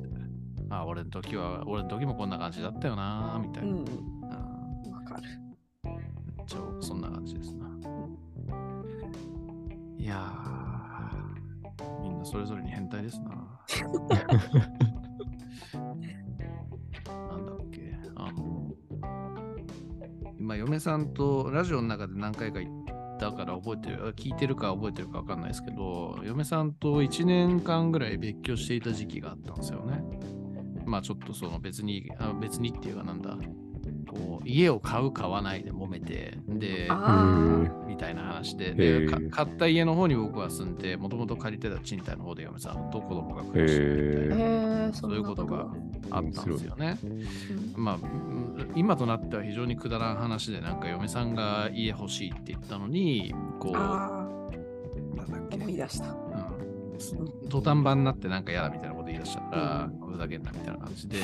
あ、俺の時は、俺の時もこんな感じだったよな、みたいな。うん。うんわかる。いやー、みんなそれぞれに変態ですな。なんだっけ、あの、今、嫁さんとラジオの中で何回か言ったから覚えてる、聞いてるか覚えてるか分かんないですけど、嫁さんと1年間ぐらい別居していた時期があったんですよね。まあちょっとその別に、あ別にっていうかなんだ、こう家を買う買わないで揉めて、で、あみたいな話で、へで買った家の方に僕は住んで、もともと借りてた賃貸の方で嫁さんと子供が暮らしてそういうことがあったんですよね。うんまあ、うん今となっては非常にくだらん話で、なんか嫁さんが家欲しいって言ったのに、こう、あなんだっあ、け、思い出した。うん、土壇場になってなんか嫌だみたいなこと言い出したから、ふざけんなみたいな感じで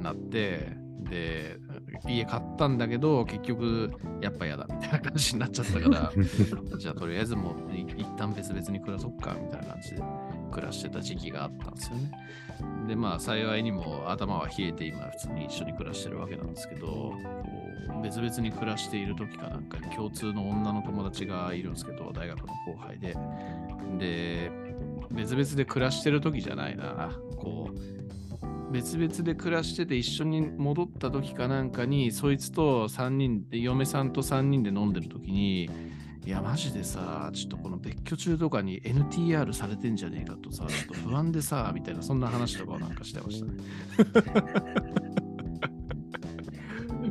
なって、で、家買ったんだけど、結局、やっぱ嫌だみたいな感じになっちゃったから、じゃあとりあえずもうい一旦別々に暮らそっかみたいな感じで暮らしてた時期があったんですよね。でまあ幸いにも頭は冷えて今普通に一緒に暮らしてるわけなんですけど別々に暮らしている時かなんかに共通の女の友達がいるんですけど大学の後輩でで別々で暮らしてる時じゃないなこう別々で暮らしてて一緒に戻った時かなんかに、そいつと3人で、嫁さんと3人で飲んでる時に、いや、マジでさ、ちょっとこの別居中とかに NTR されてんじゃねえかとさ、ちょっと不安でさ、みたいな、そんな話とかをなんかしてましたね。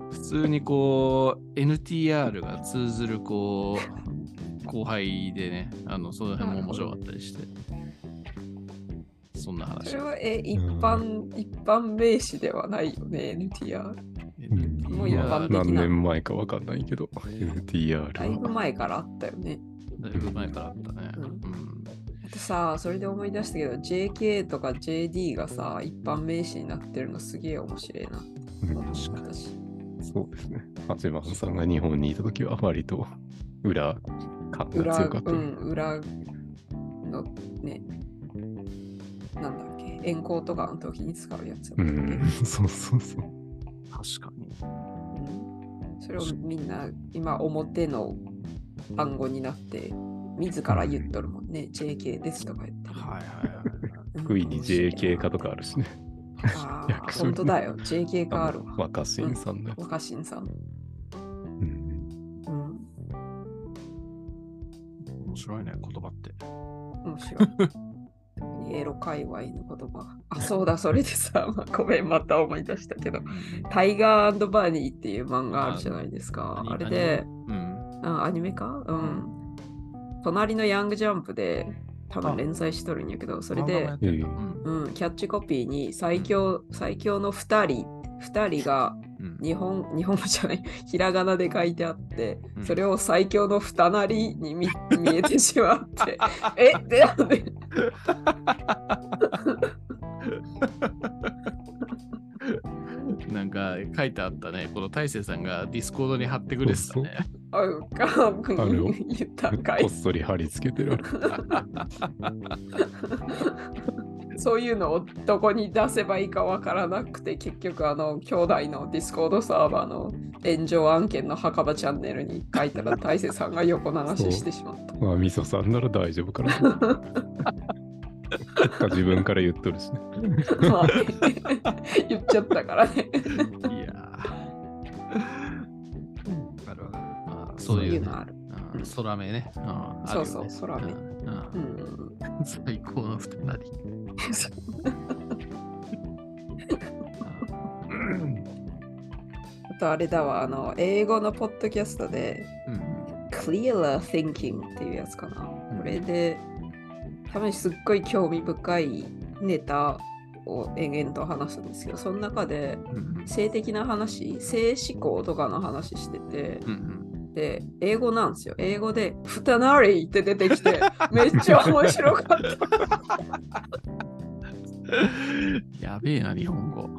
普通にこう、NTR が通ずるこう、後輩でね、あの、その辺も面白かったりして。そんな話それ。はえ一般、一般名詞ではないよね、NTR。もう一般的な何年前かわかんないけど、NTR だいぶは。前からあったよね。だいぶ前からあったね。うんうんあとさ、それで思い出したけど、JK とか JD がさ、一般名詞になってるのすげえ面白いな。うん私。そうですね。八幡さんが日本にいたときは割と裏感が裏、強かった。うん、裏のね、なんだっけ、遠行とかの時に使うやつだっうたっけ、ん、そうそうそう。確かに。うんそれをみんな今表の単語になって自ら言っとるもんね。JK ですとか言って。はいはいはい。うん福井に JK 化とかあるしね。ああ、本当だよ。JK 化あるわ。若新さんのやつ。若新さん。うんうん。面白いね、言葉って。面白い。エロ界隈の言葉。あ、そうだ、それでさ、まあ、ごめん、また思い出したけど、タイガーバニーっていう漫画あるじゃないですか。ああれで、うん。あアニメか？うん。隣のヤングジャンプで、多分連載しとるんやけど、それで、ええうん。うん、キャッチコピーに最強、最強の2人、2人がうん日本、日本語じゃない、ひらがなで書いてあってう、んそれを最強の二なりに見見えてしまって、えってなんで、なんか書いてあったね。この大勢さんがディスコードに貼ってくれてたね。あかあるよ 言ったかいこっ。そり貼り付けてる。そういうのをどこに出せばいいかわからなくて、結局あの兄弟のディスコードサーバーの炎上案件の墓場チャンネルに書いたら大勢さんが横流ししてしまった。まあ、みそさんなら大丈夫かな。自分から言っとるしね。まあね言っちゃったからね。いやー。あるわあそういうねのある。空目ね。うんあそうそう空目うん最高の二人。あとあれだわ、あの、英語のポッドキャストで、うん。Clearer Thinking っていうやつかな。これで、多分すっごい興味深いネタを延々と話すんですけど、その中でうん性的な話、性思考とかの話してて、うんうんで、英語なんですよ。英語で、フタナリって出てきて、めっちゃ面白かった。やべえな、日本語。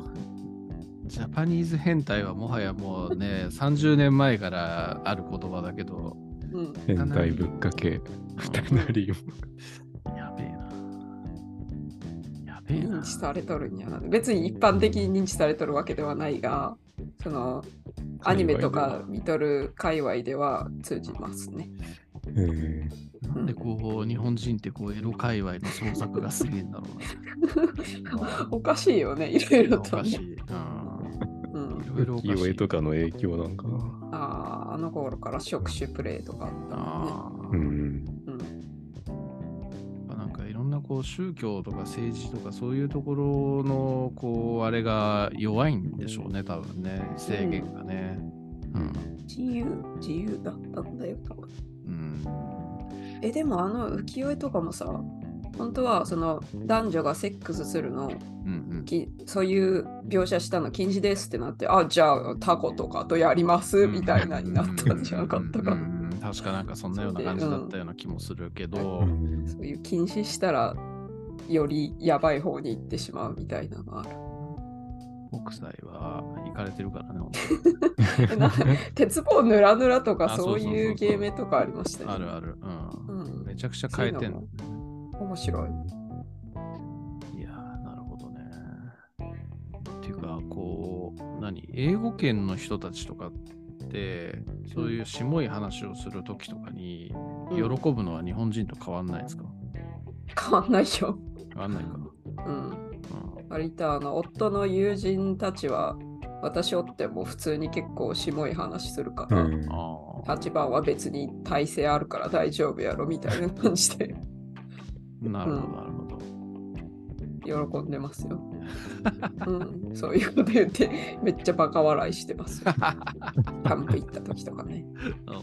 ジャパニーズ変態はもはやもうね、30年前からある言葉だけど、うん、変態ぶっかけ、二なりを。やべえな。やべえな認。知されとるんやな。別に一般的に認知されとるわけではないが、その、アニメとか見とる界隈では通じますね。えなんでこう、日本人ってこう、エロ界隈の創作がすげえんだろうな。おかしいよね、いろいろとね。おかしい。うん、うん。いろいろおかしい。とかの影響なんかな。あーあの頃から触手プレイとかあったもんね。ああ。うん。こう宗教とか政治とかそういうところのこうあれが弱いんでしょうね多分ね。制限がね。うん。自由、自由だったんだよ、多分。うん。え、でもあの浮世絵とかもさ、本当はその男女がセックスするのうんきそういう描写したの禁止ですってなって、あ、じゃあタコとかとやりますうん。みたいなになったんじゃなかったか。うん。うんうん確かなんかそんなような感じだったような気もするけど、そういう禁止したらよりやばい方に行ってしまうみたいなのある。北斎は行かれてるからね 鉄棒ぬらぬらとかあそういうゲームとかありましたよね。あるある、うん。うん。めちゃくちゃ変えてんの面白い。いやーなるほどね。っていうかこう何？英語圏の人たちとかってそういうしもい話をするときとかに喜うん。ぶのは日本人と変わんないですか、変わんないよ。変わんないか。な。うん。うん。割とあの夫の友人たちは私おっても普通に結構しもい話するから、うん。あ8番は別に体勢あるから大丈夫やろみたいな感じで。あ、なるほど、なるほど。喜んでますよ。うん、そういうこと言ってめっちゃバカ笑いしてますよ。キャンプ行った時とかね。な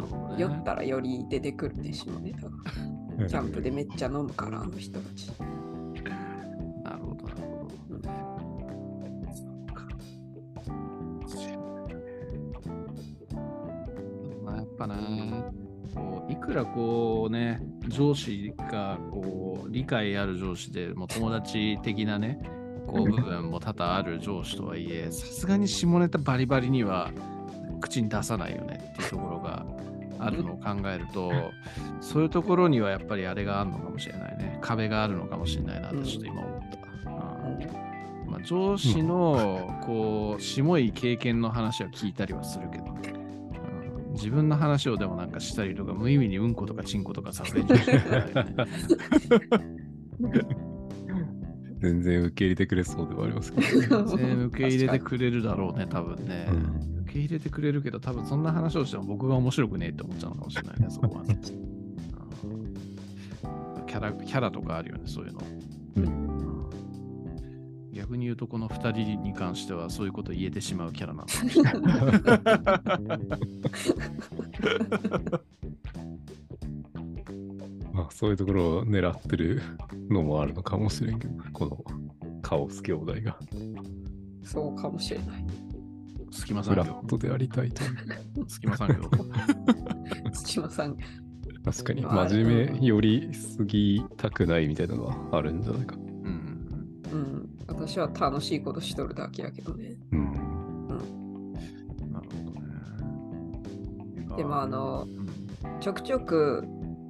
るほどね。酔ったらより出てくるでしょうね。多分キャンプでめっちゃ飲むから、あの人たち。なるほど、なるほど。うんやっぱな、くらこうね、上司がこう理解ある上司でもう友達的なね、こう部分も多々ある上司とはいえ、さすがに下ネタバリバリには口に出さないよねっていうところがあるのを考えると、そういうところにはやっぱりあれがあるのかもしれないね。壁があるのかもしれないなってちょっと今思った。うんまあ、上司のこう、しもい経験の話は聞いたりはするけどね。うん自分の話をでもなんかしたりとか、無意味にうんことかちんことかさせて。全然受け入れてくれそうではありますけど。全然受け入れてくれるだろうね、多分ね。うん受け入れてくれるけど、多分そんな話をしても僕が面白くねえって思っちゃうのかもしれないね、そこはね。うんキャラキャラとかあるよね、そういうの。うん逆に言うと、この2人に関してはそういうこと言えてしまうキャラなのかもしれない。まあ、そういうところを狙ってるのもあるのかもしれんけど、このカオス兄弟がそうかもしれない。隙間産業フラッ。トでありたいという。隙間産業。土間さん、確かにまあ真面目よりすぎたくないみたいなのはあるんじゃないか。うん。うん、私は楽しいことしとるだけやけどね。うん。なるほどね。でもあのう、んちょくちょく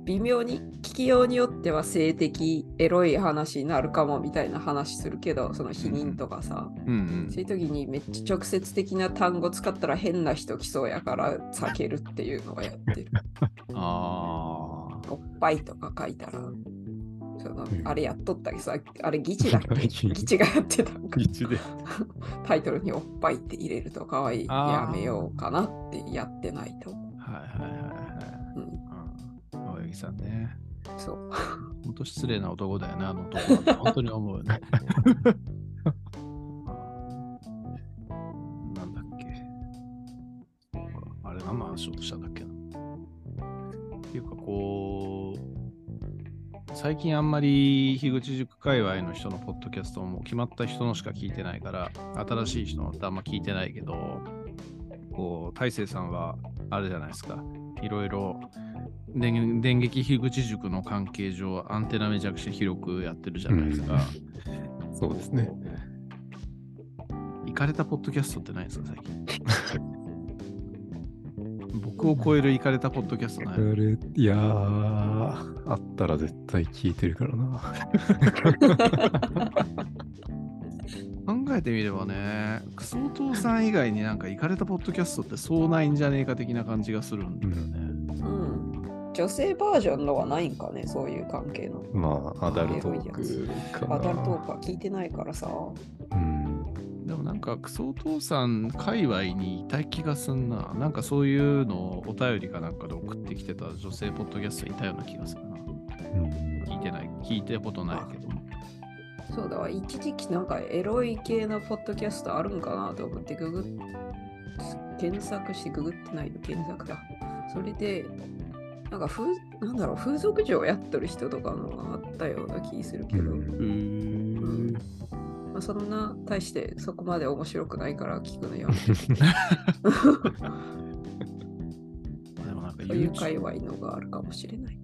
微妙に聞きようによっては性的エロい話になるかもみたいな話するけど、その否認とかさ、うんそういう時にめっちゃ直接的な単語使ったら変な人来そうやから避けるっていうのはやってる。うん。ああ。おっぱいとか書いたら、そのうんあれやっとったけどさ、あれ議事だっけ？議議事がやってたんか。一で。タイトルにおっぱいって入れるとかわいいやめようかなってやってないと思はいはいはいはい。う。うん、うん。青柳さんね。そう。本当失礼な男だよね、あの男は。本当に思うよね。最近あんまり樋口塾界隈の人のポッドキャストも決まった人のしか聞いてないから、新しい人のってあんま聞いてないけど、こう、大勢さんはあれじゃないですか。いろいろ電電撃樋口塾の関係上、アンテナめちゃくちゃ広くやってるじゃないですか。そうですね。行かれたポッドキャストってないですか、最近？僕を超える行かれたポッドキャストない。いやー、あったら絶対聞いてるからな。考えてみればね、クソお父さん以外になんか行かれたポッドキャストってそうないんじゃねえか的な感じがするんだよね。うん。女性バージョンのはないんかね、そういう関係の。まあ、アダルトークかな。アダルトークは聞いてないからさ。うん。なんかクソお父さん界隈にいた気がすんな。なんかそういうのをお便りかなんかで送ってきてた女性ポッドキャストいたような気がするな。うん聞いてない、聞いたことないけど。そうだわ、一時期なんかエロい系のポッドキャストあるんかなと思ってググっ検索してググってないの検索だ。それで、なんか風、なんだろう、風俗嬢やってる人とかのがあったような気するけど、うんうーん。まあ、そんな大してそこまで面白くないから聞くのやめて。でもなんかそういう YouTube 界隈のがあるかもしれない。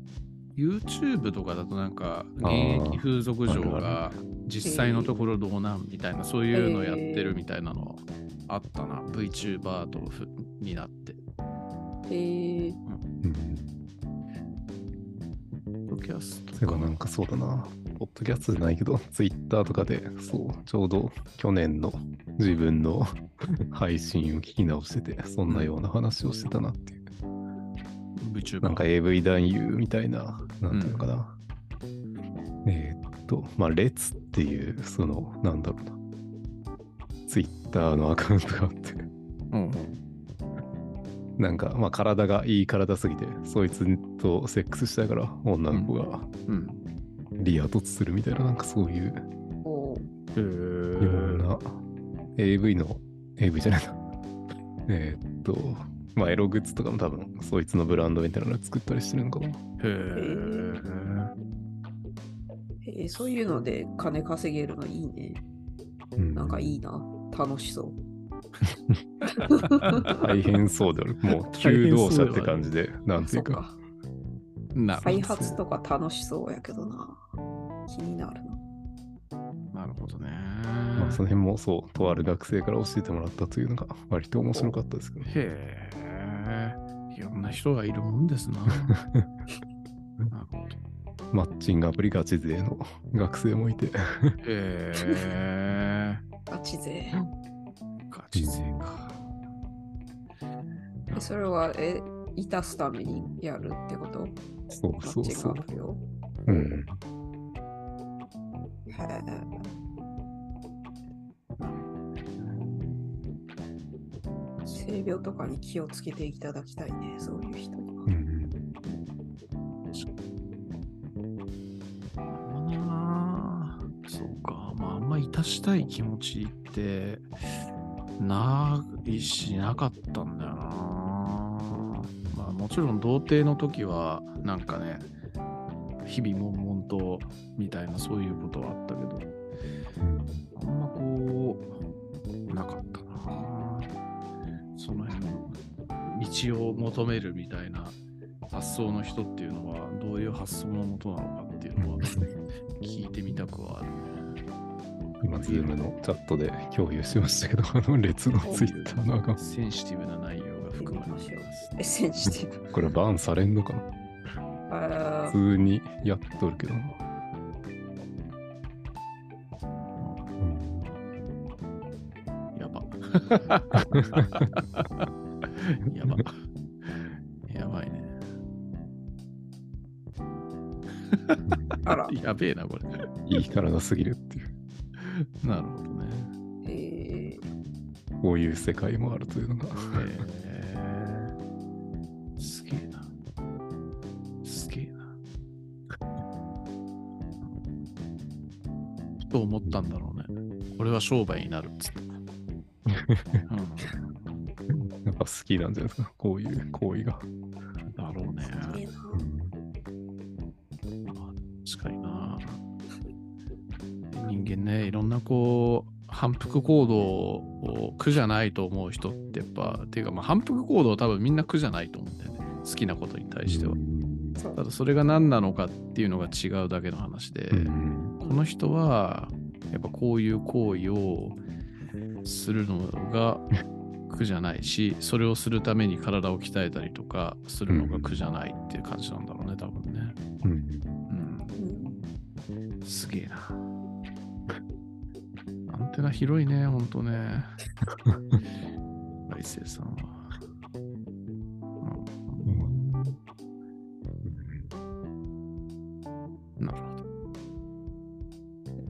YouTube とかだとなんか現役風俗嬢が実際のところどうなんみたいなそういうのやってるみたいなのあったな。VTuber とふになって。へえうん。キャストそういえばなんかそうだな。ポッドキャストじゃないけど、ツイッターとかで、そう、ちょうど去年の自分の 配信を聞き直してて、そんなような話をしてたなっていう。VTuber なんか AV 男優みたいな、なんていうのかな。えーっと、まあ、列っていう、その、なんだろうな、ツイッターのアカウントがあって、うん。なんか、まあ、体がいい体すぎて、そいつとセックスしたいから、女の子が。うん。リア突するみたいな、なんかそういうおへような AV の、AV じゃないな。えーっと、まあ、エログッズとかも多分、そいつのブランドみたいなの作ったりしてるのかな。へえ。えーそういうので金稼げるのいいね。うんなんかいいな。楽しそう。大変そうである。もう、求道者って感じで、なんていうか。なるほど開発とか楽しそうやけどな。気になるな。なるほどね。まあ、その辺もそう、とある学生から教えてもらったというのが、割と面白かったですけど。へえ。いろんな人がいるもんですな。なるほど。マッチングアプリガチ勢の学生もいて。へえ。ガチ勢。ガチ勢か。えそれは、え、いたすためにやるってこと？そうそうそう。グアプリを。うん。へえ。性病とかに気をつけていただきたいね、そういう人にはう。ん。まなそうか。まあ、あんまいたしたい気持ちって、ないし、なかったんだよちろん童貞の時は、なんかね、日々悶々と、みたいな、そういうことはあったけど、あんまこう、なかったな。その辺の道を求めるみたいな発想の人っていうのはどういう発想のもとなのかっていうのは聞いてみたくはあるね。今、ズームのチャットで共有しましたけど、あの列のツイッターのアカウント。センシティブな内容が含まれています。え、センシティブ。これバンされんのかな普通にやっとるけどな。やば。やば。やばいね。あら、やべえな、これ。いい体すぎるっていう、なるほどね。こういう世界もあるというのが。へえ商売になるっつって。うんやっぱ好きなんじゃないですか、こういう行為が。だろうね。確かにな。人間ね、いろんなこう、反復行動を苦じゃないと思う人ってやっぱ、っていうか、まあ、反復行動は多分みんな苦じゃないと思うんだよね。好きなことに対しては。そうただそれが何なのかっていうのが違うだけの話で、うんこの人はやっぱこういう行為をするのが苦じゃないし、それをするために体を鍛えたりとかするのが苦じゃないっていう感じなんだろうね、多分ね。うんうん。うんすげえな。アンテナ広いね、ほんとね。大生さんは。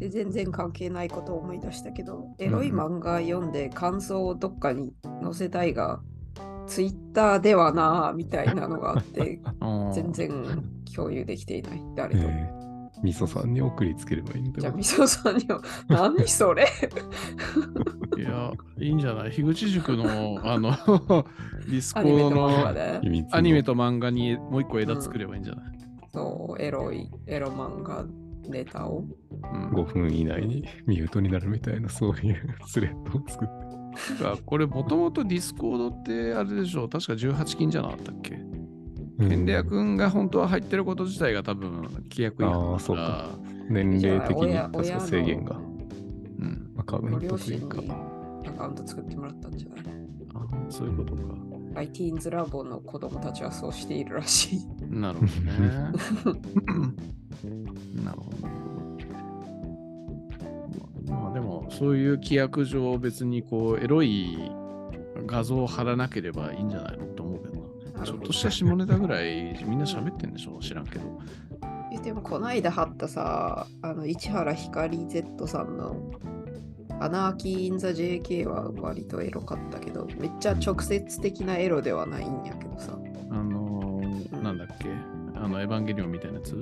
で全然関係ないことを思い出したけど、エロい漫画読んで感想をどっかに載せたいが、ツイッターではなぁみたいなのがあって、全然共有できていない。誰とも。えー。みそさんに送りつければいいんだじゃあ、よみ。そさんには、何それ？いや、いいんじゃない？樋口塾の、あの、ディスコアニメと漫画の。アニメと漫画にもう一個枝作ればいいんじゃない、そう、エロい、エロ漫画ネタを？うん5分以内にミュートになるみたいな、そういう スレッドを作って。あこれもともとディスコードってあれでしょ確か18禁じゃなかったっけ？ケンレア君が本当は入ってること自体が多分規約違反だからそうか、年齢的に確か制限が。うん、アカウントというか。にアカウント作ってもらったんじゃない？あそういうことか。?ITeens ラボの子供たちはそうしているらしい。なるほどね。なるほど。まあでも、そういう規約上、別にこう、エロい画像を貼らなければいいんじゃないのって思うけどな。ちょっとした下ネタぐらいみんな喋ってんでしょ知らんけど。でもこの間貼ったさ、あの市原ひかり Z さんのアナーキー・イン・ザ・ JK は割とエロかったけど、めっちゃ直接的なエロではないんやけどさ。あのーうんなんだっけ？あの、エヴァンゲリオンみたいなやつ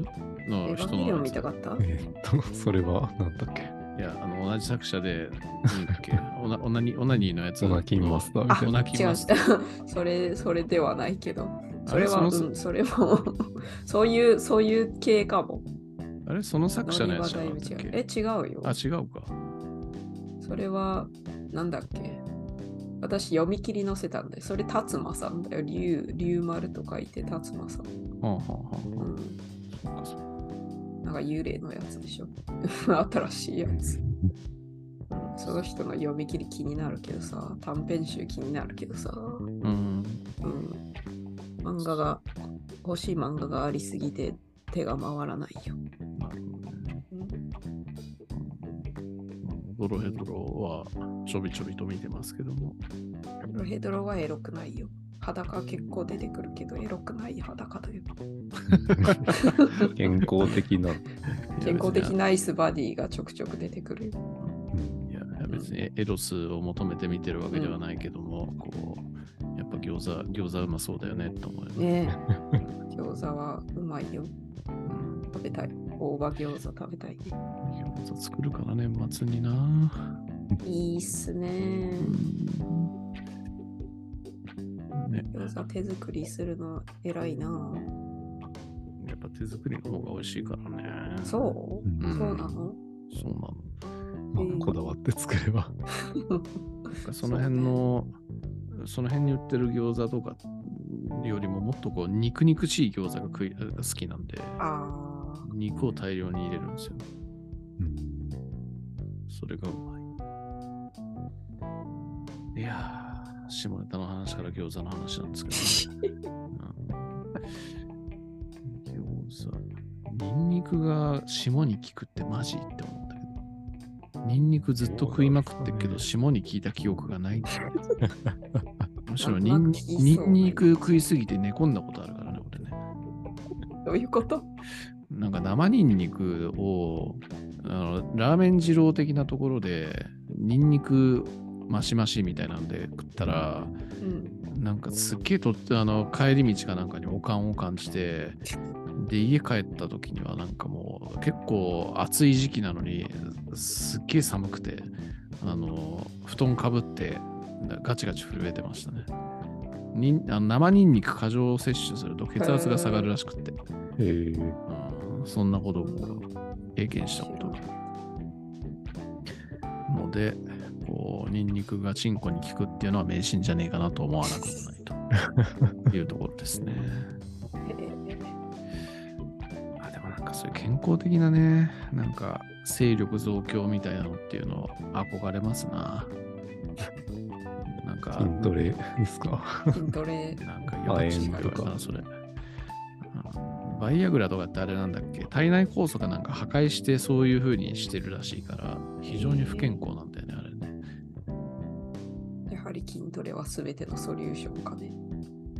のエヴ人ァンゲリオン。見たかった？えーっと、それは？何だっけ？いや、あの、同じ作者で、なんだっけ？オナオナニオナニーのやつ。オナキンマスターみあたいな。オナキン違うマスター。それ、それではないけど。それは、あれそのうん、それも、そういう、そういう系かも。あれ？その作者のやつえ、違うよ。あ、違うか。それは、なんだっけ？私、読み切り載せたんで、それ、達馬さんだよ。竜、竜丸と書いて、達馬さん。はあ、はあはあ、うん。なんか幽霊のやつでしょ。新しいやつ。うんその人の読み切り気になるけどさ、短編集気になるけどさ、うん。うん。漫画が、欲しい漫画がありすぎて手が回らないよ。ドロヘドロはちょびちょびと見てますけども。ロヘドロはエロくないよ。裸結構出てくるけど、エロくない裸だよ。健康的な。健康的ナイスバディがちょくちょく出てくるいや別にエロスを求めて見てるわけではないけども、こう、やっぱ餃子、餃子うまそうだよねと思うよね。ねえ。餃子はうまいよ。うん食べたい。大葉餃子食べたい。餃子作るから年末にな。いいっす。ね。ね、餃子手作りす。るの偉いな。やっぱ手作りの方が美味しいからね。そう、うんそうなのそうなの。まあうんこだわって作れば。その辺の、その辺に売ってる餃子とかよりももっとこう肉肉しい餃子が食い好きなんで、ああ。肉を大量に入れるんですよ。うんそれがうまい。いやー、下ネタの話から餃子の話なんですけど、ねうん、餃子。ニンニクが霜に効くってマジって思ったけど。ニンニクずっと食いまくってるけど、霜に効いた記憶がない。むしろニンニク食いすぎて寝込んだことあるからね、俺ね。どういうこと？なんか生ニンニクをあのラーメン二郎的なところでニンニクマシマシみたいなんで食ったらうん。なんかすっげえとってあの帰り道かなんかにおかんを感じてで家帰った時にはなんかもう結構暑い時期なのにすっげえ寒くてあの布団かぶってガチガチ震えてましたね。にんあの生ニンニク過剰摂取すると血圧が下がるらしくって。へえうんそんなことを経験したことがので、こう、ニンニクがチンコに効くっていうのは迷信じゃねえかなと思わなくもないと いうところですね。あでもなんかそういう健康的なね、なんか勢力増強みたいなのっていうの憧れますな。なんか、筋トレですか？筋トレ。なんかよく聞くよな、それ。うんバイアグラとかってあれなんだっけ？体内酵素かなんか破壊してそういう風にしてるらしいから、非常に不健康なんだよね、あれね。やはり筋トレは全てのソリューションかね。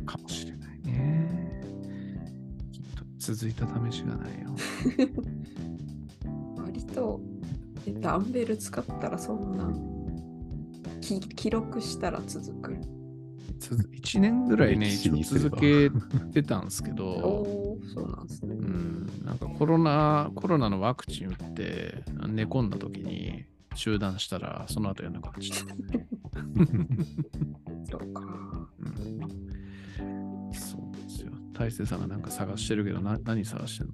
かもしれないね。続いた試しがないよ。割とえダンベル使ったらそんなき記録したら続く。1年ぐらいね、一応にすれば続けてたんですけおど、そうなんですね。うん、なんかコロナ、コロナのワクチン打って寝込んだ時に中断したら、その後やんなくなっちゃった。そうか。うんそうですよ。大勢さんがなんか探してるけど、な何探してんの？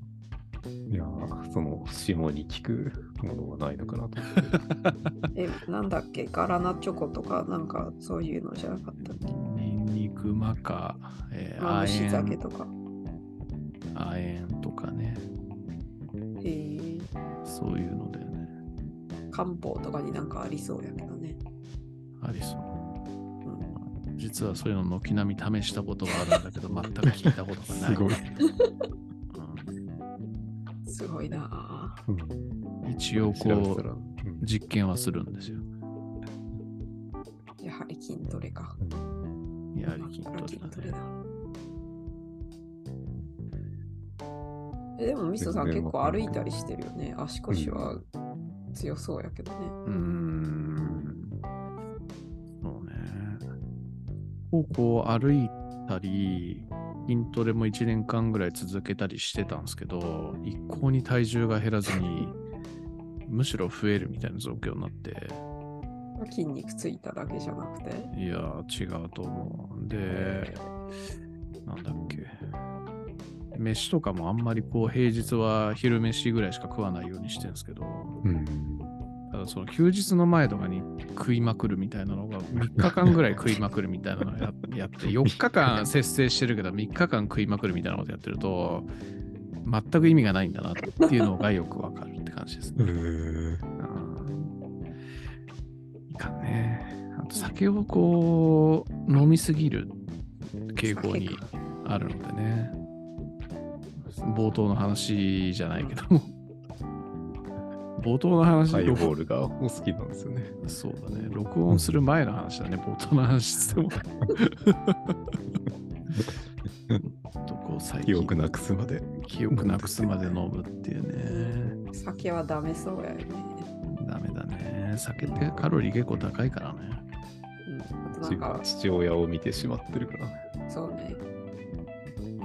いやー、その霜に効くものはないのかなと思って。え、なんだっけ？ガラナチョコとかなんかそういうのじゃなかったっけ？ニンニクマカ、えー、あ蒸し酒鉛、とか。亜鉛とかね、へえ。そういうのだよね。漢方とかになんかありそうやけどね。ありそう。うん、実はそういうの軒並み試したことがあるんだけど、全く聞いたことがない。すごい。すごいなあうんうん一応こう、うん実験はするんですよ。やはり筋トレか。やはり筋トレだね。えでも、ミソさん結構歩いたりしてるよね。足腰は強そうやけどね。うーん。そうね。こうこう歩いたり、筋トレも1年間ぐらい続けたりしてたんですけど、一向に体重が減らずに、むしろ増えるみたいな状況になって、筋肉ついただけじゃなくて。いやー、違うと思う。で。飯とかもあんまりこう平日は昼飯ぐらいしか食わないようにしてるんですけど、うん。ただその休日の前とかに食いまくるみたいなのが3日間ぐらい食いまくるみたいなのをや やって4日間節制してるけど3日間食いまくるみたいなことやってると全く意味がないんだなっていうのがよくわかるって感じですね。いかんね。あと酒をこう飲みすぎる傾向にあるのでね。冒頭の話じゃないけども。冒頭の話ハイボールがお好きなんですよね。そうだね。録音する前の話だね。冒頭の話しても。とこう最近記憶なくすまで。記憶なくすまで飲むっていうね。酒はダメそうやよね。ダメだね。酒ってカロリー結構高いからね。うん、あとな父んか、父親を見てしまってるからね。そうね。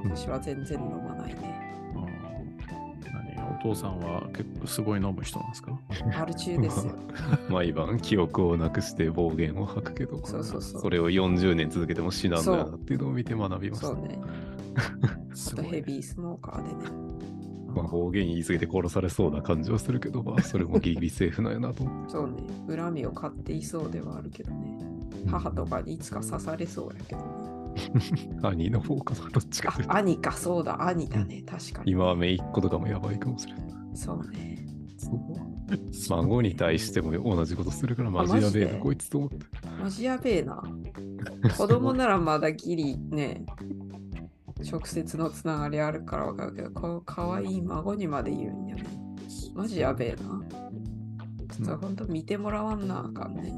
私は全然飲まないね。父さんは結構すごい飲む人なんですか？アル中ですよ。毎晩記憶をなくして暴言を吐くけど、そうそうそうそれを40年続けても死なんだよなっていうのを見て学びました。そう ね。あとすごいヘビースモーカーでね。まあ、暴言言い過ぎて殺されそうな感じはするけど、まあ、それもギリギリセーフなんやなと思って。そうね。恨みを買っていそうではあるけどね。母とかにいつか刺されそうやけどね。兄の方かな、どっちか兄か、そうだ、兄だね。確かに。今は姪っ子とかもやばいかもしれない。そうね。そう孫に対しても同じことするからマジやべえな、こいつと思って。マジやべえな。子供ならまだギリね、直接のつながりあるからわかるけど、こうかわいい孫にまで言うんやね。マジやべえな。ちょっとほんと見てもらわんなあかんね。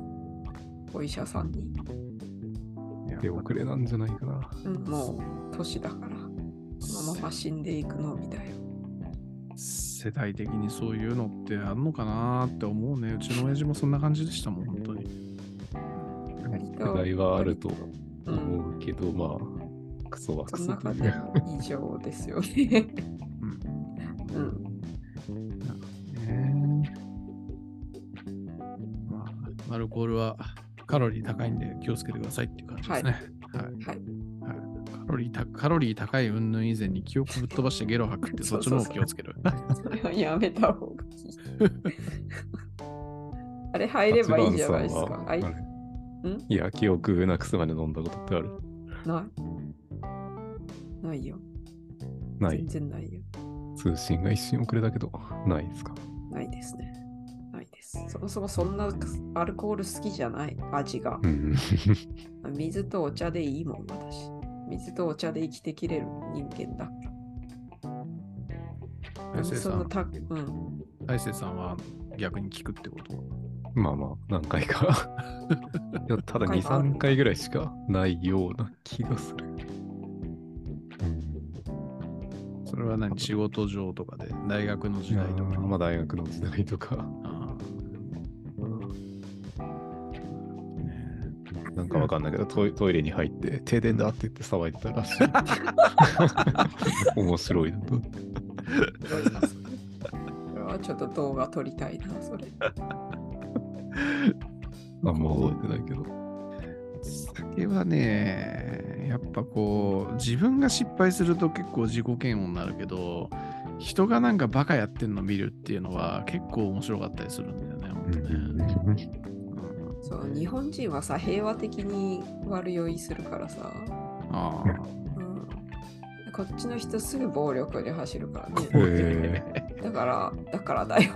お医者さんに。手遅れなんじゃないかな。うん、もう年だから。このまま死んでいくのみたいよ。世代的にそういうのってあんのかなって思うね。うちの親父もそんな感じでしたもん、本当に。世代はあるとうん。思うけど、まあ、クソはクソという中で異常ですよね。うんうん。ねまあ、アルコールはカロリー高いんで気をつけてくださいっていう感じですね。はい。はい。はいカロリーたカロリー高い云々以前に記憶ぶっ飛ばしてゲロ吐くって そっちの方が気をつける。それはやめた方がいい。あれ入ればいいじゃないですか。はい。いや、記憶なくすまで飲んだことってある？ない。ないよ。ない全。然ないよ。通信が一瞬遅れたけど、ないですか？ないですね。そもそもそんなアルコール好きじゃない？味が。うん。水とお茶でいいもん、私。水とお茶で生きてきれる人間だ。大勢さん、そのたうん。大勢さんは逆に聞くってこと？まあまあ、何回か。いやただ2、3回ぐらいしかないような気がする。それは何？仕事上とかで？大学の時代とか？まあ大学の時代とか、なんかわかんないけど、トイトイレに入って停電だって言って騒いでたらしい。面白いなと。これはちょっと動画撮りたいな、それ。あんま覚えてないけど。酒はね、やっぱこう、自分が失敗すると結構自己嫌悪になるけど、人がなんかバカやってんの見るっていうのは結構面白かったりするんだよね、本当ね。うんそう日本人はさ、平和的に悪酔いするからさ、あうん、こっちの人すぐ暴力に走るからね。えだから、だからだよ。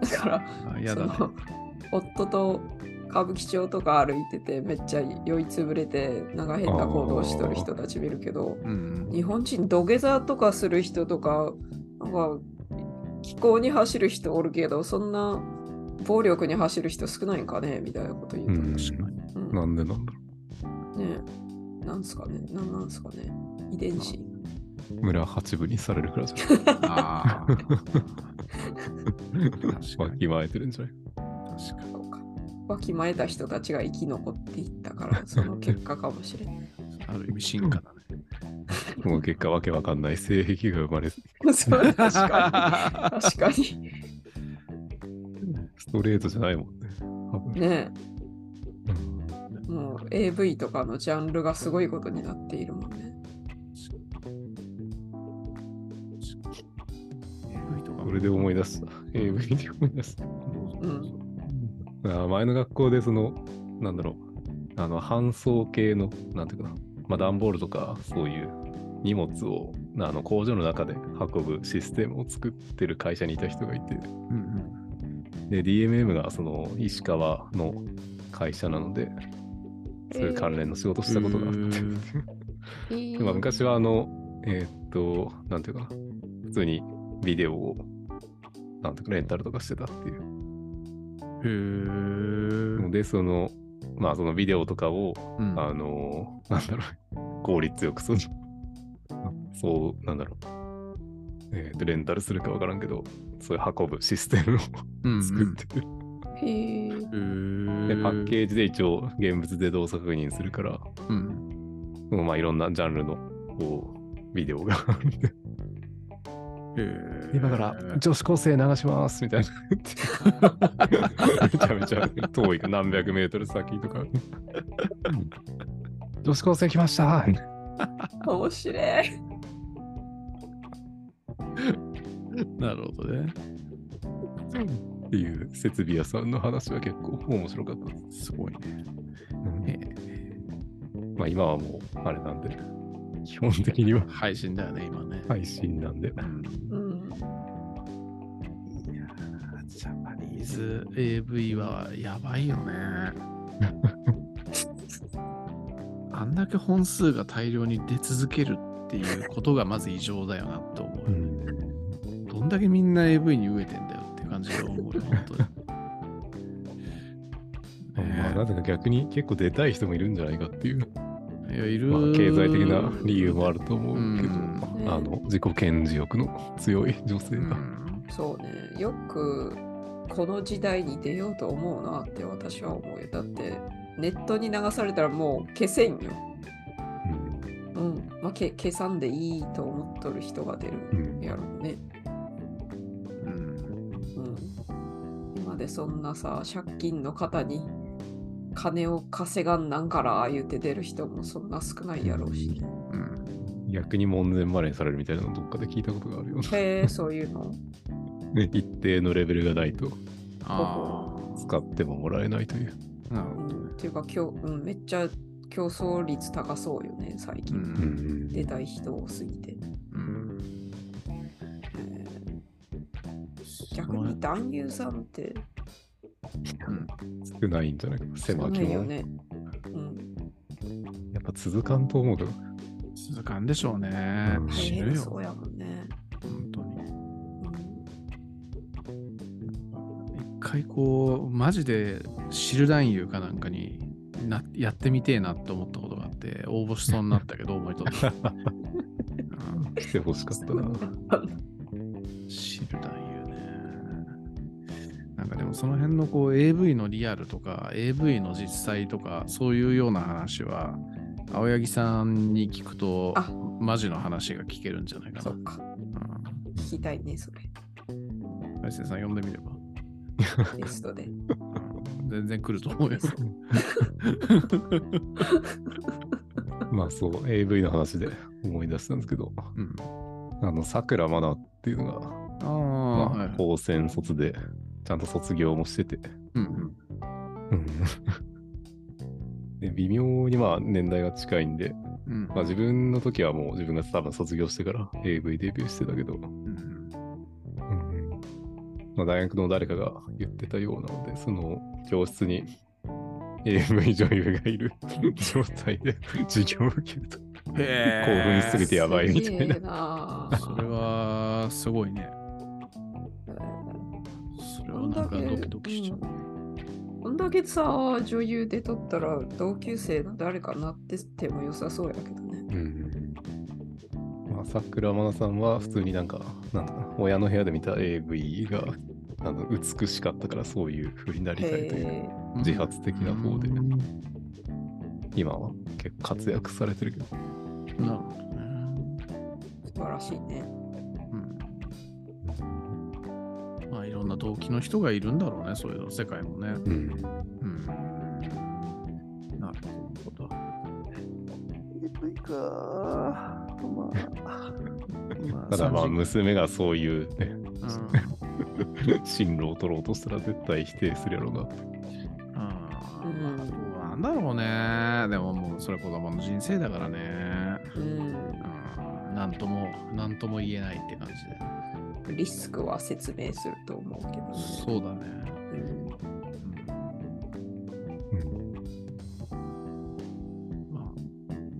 だから、だねそ。の夫と歌舞伎町とか歩いててめっちゃ酔いつぶれてなんか変な行動しとる人たち見るけどうん。日本人土下座とかする人とかなんか気候に走る人おるけどそんな暴力に走る人少ないんかね？みたいなこと言うと、うん確かに。うんなんでなんだろねえなんすかね？なんなんすかね？遺伝子村八分にされるからじゃああ。確かん。わに。きまえてるんじゃない？確かに。わきまえた人たちが生き残っていったから、その結果かもしれない。ある意味進化だね。その結果わけわかんない性癖が生まれ、確かに。確かに。トレートじゃないもんね。多分ねもう AV とかのジャンルがすごいことになっているもんね。AV とかそれで思い出した。AV で思い出した。うん。あ前の学校でその、なんだろう、あの、搬送系の、なんていうかな、まあ、段ボールとか、そういう荷物を、あの、工場の中で運ぶシステムを作ってる会社にいた人がいて、うんで、DMM がその、石川の会社なので、そういう関連の仕事したことがあって、えーで まあ、昔はあの、えーっと、なんていうかな、普通にビデオを、なんていうか、レンタルとかしてたっていう。へえ。で、その、まあ、そのビデオとかを、うん。あのーなんだろう、効率よくその、そう、なんだろう、えーと、レンタルするかわからんけど、そういう運ぶシステムをうん作ってて、へえ。へーで、パッケージで一応、現物で動作確認するから、うん。まあ、いろんなジャンルの、こう、ビデオがあるんで、へー今から女子高生流しますみたいな。めちゃめちゃ遠いか何百メートル先とか。女子高生来ました面白い。なるほどね。っていう設備屋さんの話は結構面白かったです。すごいね。まあ今はもうあれなんで、基本的にはー配信だよね、今ね。配信なんで。うんうん。いやージャパニーズ AV はやばいよね。あんだけ本数が大量に出続けるっていうことがまず異常だよなって思う。どんだけみんな AV に飢えてんだよって感じで思うよ、本当に。まあなぜか逆に結構出たい人もいるんじゃないかっていう、いや、いる、まあ、経済的な理由もあると思うけど、うんあの自己顕示欲の強い女性が。うんそうね。よくこの時代に出ようと思うなって私は思うよ。だってネットに流されたらもう消せんよ。うんうん。まあ、け消さんでいいと思っとる人が出るうんやろうね。うんでそんなさ、借金の方に金を稼がんなんから言うて出る人もそんな少ないやろうし。うん逆に門前払いにされるみたいなのどっかで聞いたことがあるよ。へえ、そういうの。ね、一定のレベルがないとあ使ってももらえないという。あ、なるほどねうん、っていうか、きょうん、めっちゃ競争率高そうよね、最近。うんうん出たい人多すぎて。うん逆に男優さんって少ないんじゃない？か狭きも。ないよね。うん、やっぱ続かんと思うけど。続かんでしょうね。うん大死ぬよ。変そうやもんね。本当に。うん一回こう、マジで知る男優かなんかになやってみてえなって思ったことがあって、応募しそうになったけど、思いとった。うん来てほしかったな。知る男優ね。なんかでもその辺のこう AV のリアルとか AV の実際とかそういうような話は青柳さんに聞くとあマジの話が聞けるんじゃないかな。か。聞きたいね、それ。うん。大勢さん呼んでみれば。テストで。う ん全然来ると思うよ。まあそう、AV の話で思い出したんですけど、うん、あの、さくらまなっていうのが、ああ、まあはい、高専卒で、ちゃんと卒業もしてて、うんうん。で微妙にまあ年代が近いんで、うん。まあ自分の時はもう自分が多分卒業してから AV デビューしてたけど、うんまあ、大学の誰かが言ってたようなので、その教室に AV 女優がいる 状態で 授業を受けると、へ興奮しすぎてやばいみたいな。それはすごいね。それはなんかドキドキしちゃう。うんこんだけさ、女優で撮ったら同級生の誰かなってても良さそうやけどね。うんまあ、桜間さんは普通になんか、なんだ親の部屋で見た AV があの美しかったからそういう風になりたいというへ自発的な方でうん今は結構活躍されてるけど。なるほどね。ー素晴らしいね。ろんな動機の人がいるんだろうね、そういうの、世界もね。うん。うん。なるほど。AV か。まあ。ただまあ 娘がそういう、ね、うん。進路を取ろうとしたら絶対否定するやろうが。うんうんなんだろうね。でももうそれ子供の人生だからね。うん。うん。なんとも、なんとも言えないって感じで。リスクは説明すると思うけどね。そうだね。うんうんまあ、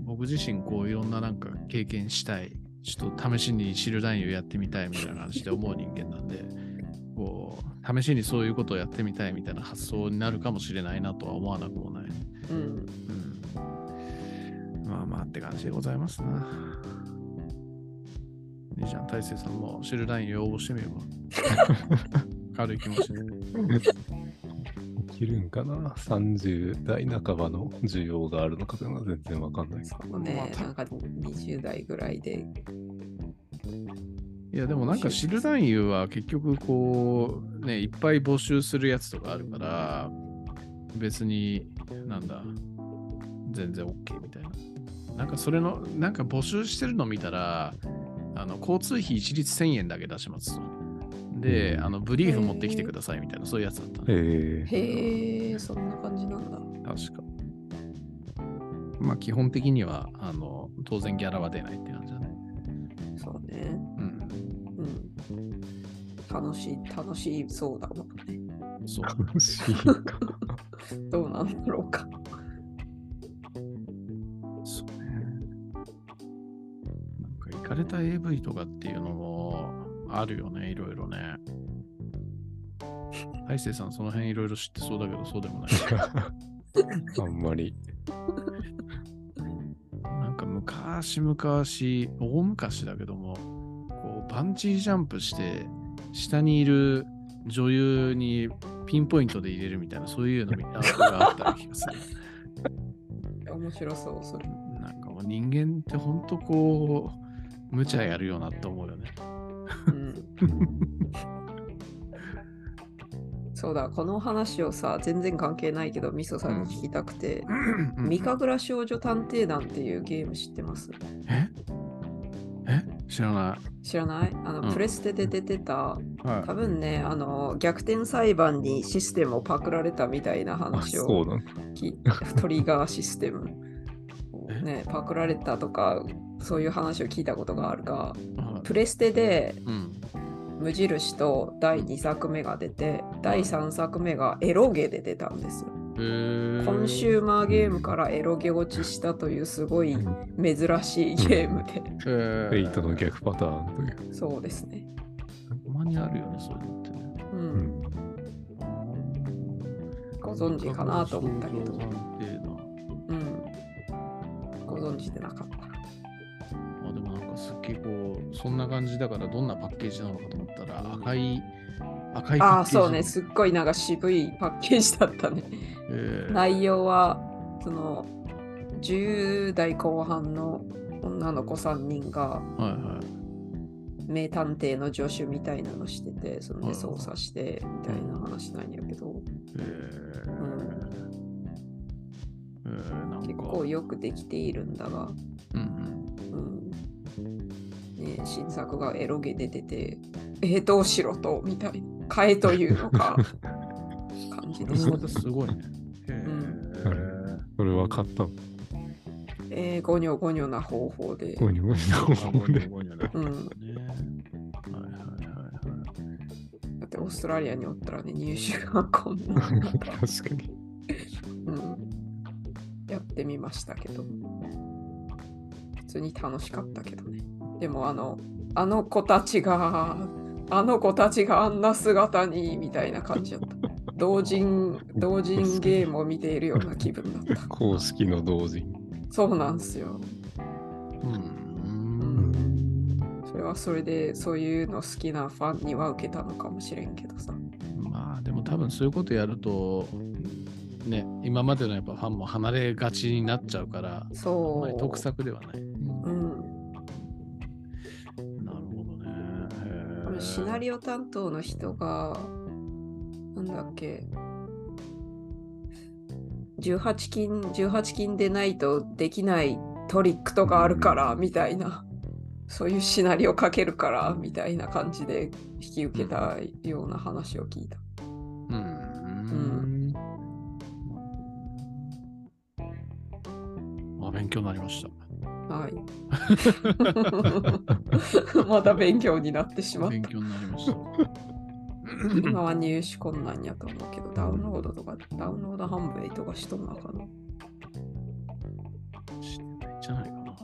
僕自身こういろんななんか経験したい、ちょっと試しにシルダインをやってみたいみたいな感じで思う人間なんで、こう、試しにそういうことをやってみたいみたいな発想になるかもしれないなとは思わなくもない。うん。うん。まあまあって感じでございますな。いいじゃん、大勢さんもシルダイン応募してみようか。軽い気持ちで。できるんかな ?30 代半ばの需要があるのかというのは全然わかんないです。ね、なんか20代ぐらいで。いやでもなんかシルダインは結局こうねいっぱい募集するやつとかあるから別になんだ全然 OK みたいな。なんかそれのなんか募集してるの見たらあの交通費一律1000円だけ出しますと。で、うんあのブリーフ持ってきてくださいみたいなそういうやつだったね。えー、へえ、そんな感じなんだ。確か。まあ基本的にはあの当然ギャラは出ないって感じだね。そうね。うん。うん。楽しい、楽しそうだもんね。そう。楽しいか。どうなんだろうか。そうか、れた AV とかっていうのもあるよね、いろいろね。大勢さん、その辺いろいろ知ってそうだけど、そうでもない。あんまり。なんか昔々、大昔だけども、こうバンジージャンプして、下にいる女優にピンポイントで入れるみたいな、そういうのみあがあった気がする。面白そう、それ。なんかもう人間ってほんとこう、無茶やるよなって思うよね。うん。そうだ、この話をさ、全然関係ないけど、みそさんに聞きたくて、三神楽少女探偵団っていうゲーム知ってます？え？え？知らな知らない？あの、うんプレステで出てた、い。は多分ね、あの、逆転裁判にシステムをパクられたみたいなあ、話をそうなんだ。きトリガーシステム。えね、パクられたとか、そういう話を聞いたことがあるが、はいプレステでうん。無印と第2作目が出て、第3作目がエロゲで出たんですよ。えー、コンシューマーゲームからエロゲ落ちしたというすごい珍しいゲームで、えフェイトの逆パターンという。そうですね。たまにあるよね、そういうのってね。う、うんん。ご存知かなと思ったけどうん。ご存知でなかった。す。っげえこう、そんな感じだからどんなパッケージなのかと思ったら赤い、赤いパああ、ッケージ。そうね。すっごいなんか渋いパッケージだったね。えー。内容は、その、10代後半の女の子3人がはいはい。名探偵の助手みたいなのしてて、そんはいで操作してみたいな話なんやけど、えー。えーなんか。結構よくできているんだが、うんうんね、新作がエロゲで出て、えー、どうしろとみたいな、変えというのか 感じうん。でしたすごいね。へーそれは買ったの？えー、ゴニョゴニョな方法で。ゴニョゴニョの方で。ゴニョゴニョだうん、ね。はいはいはいはい。だってオーストラリアにおったらね、入手がこんな、確かに。うん、やってみましたけど、普通に楽しかったけどね。でもあの、あの子たちが、あの子たちがあんな姿にみたいな感じだった。同人、同人ゲームを見ているような気分だった。公式の同人。そうなんですよ。うん。うんれはそれでそういうの好きなファンには受けたのかもしれんけどさ。まあでも多分そういうことやると、ね、今までのやっぱファンも離れがちになっちゃうから、あんそまり得う。策ではない。うん。へー多分シナリオ担当の人が、なんだっけ、18金、18金でないとできないトリックとかあるから、みたいな、そういうシナリオかけるから、みたいな感じで引き受けたような話を聞いた。うーん。あ、勉強になりました。はい。まだ勉強になってしまった勉。強になりました。今は入手困難やと思うけど、ダウンロードとか、ダウンロード販売とかしとんのかな。してないんじゃないかな。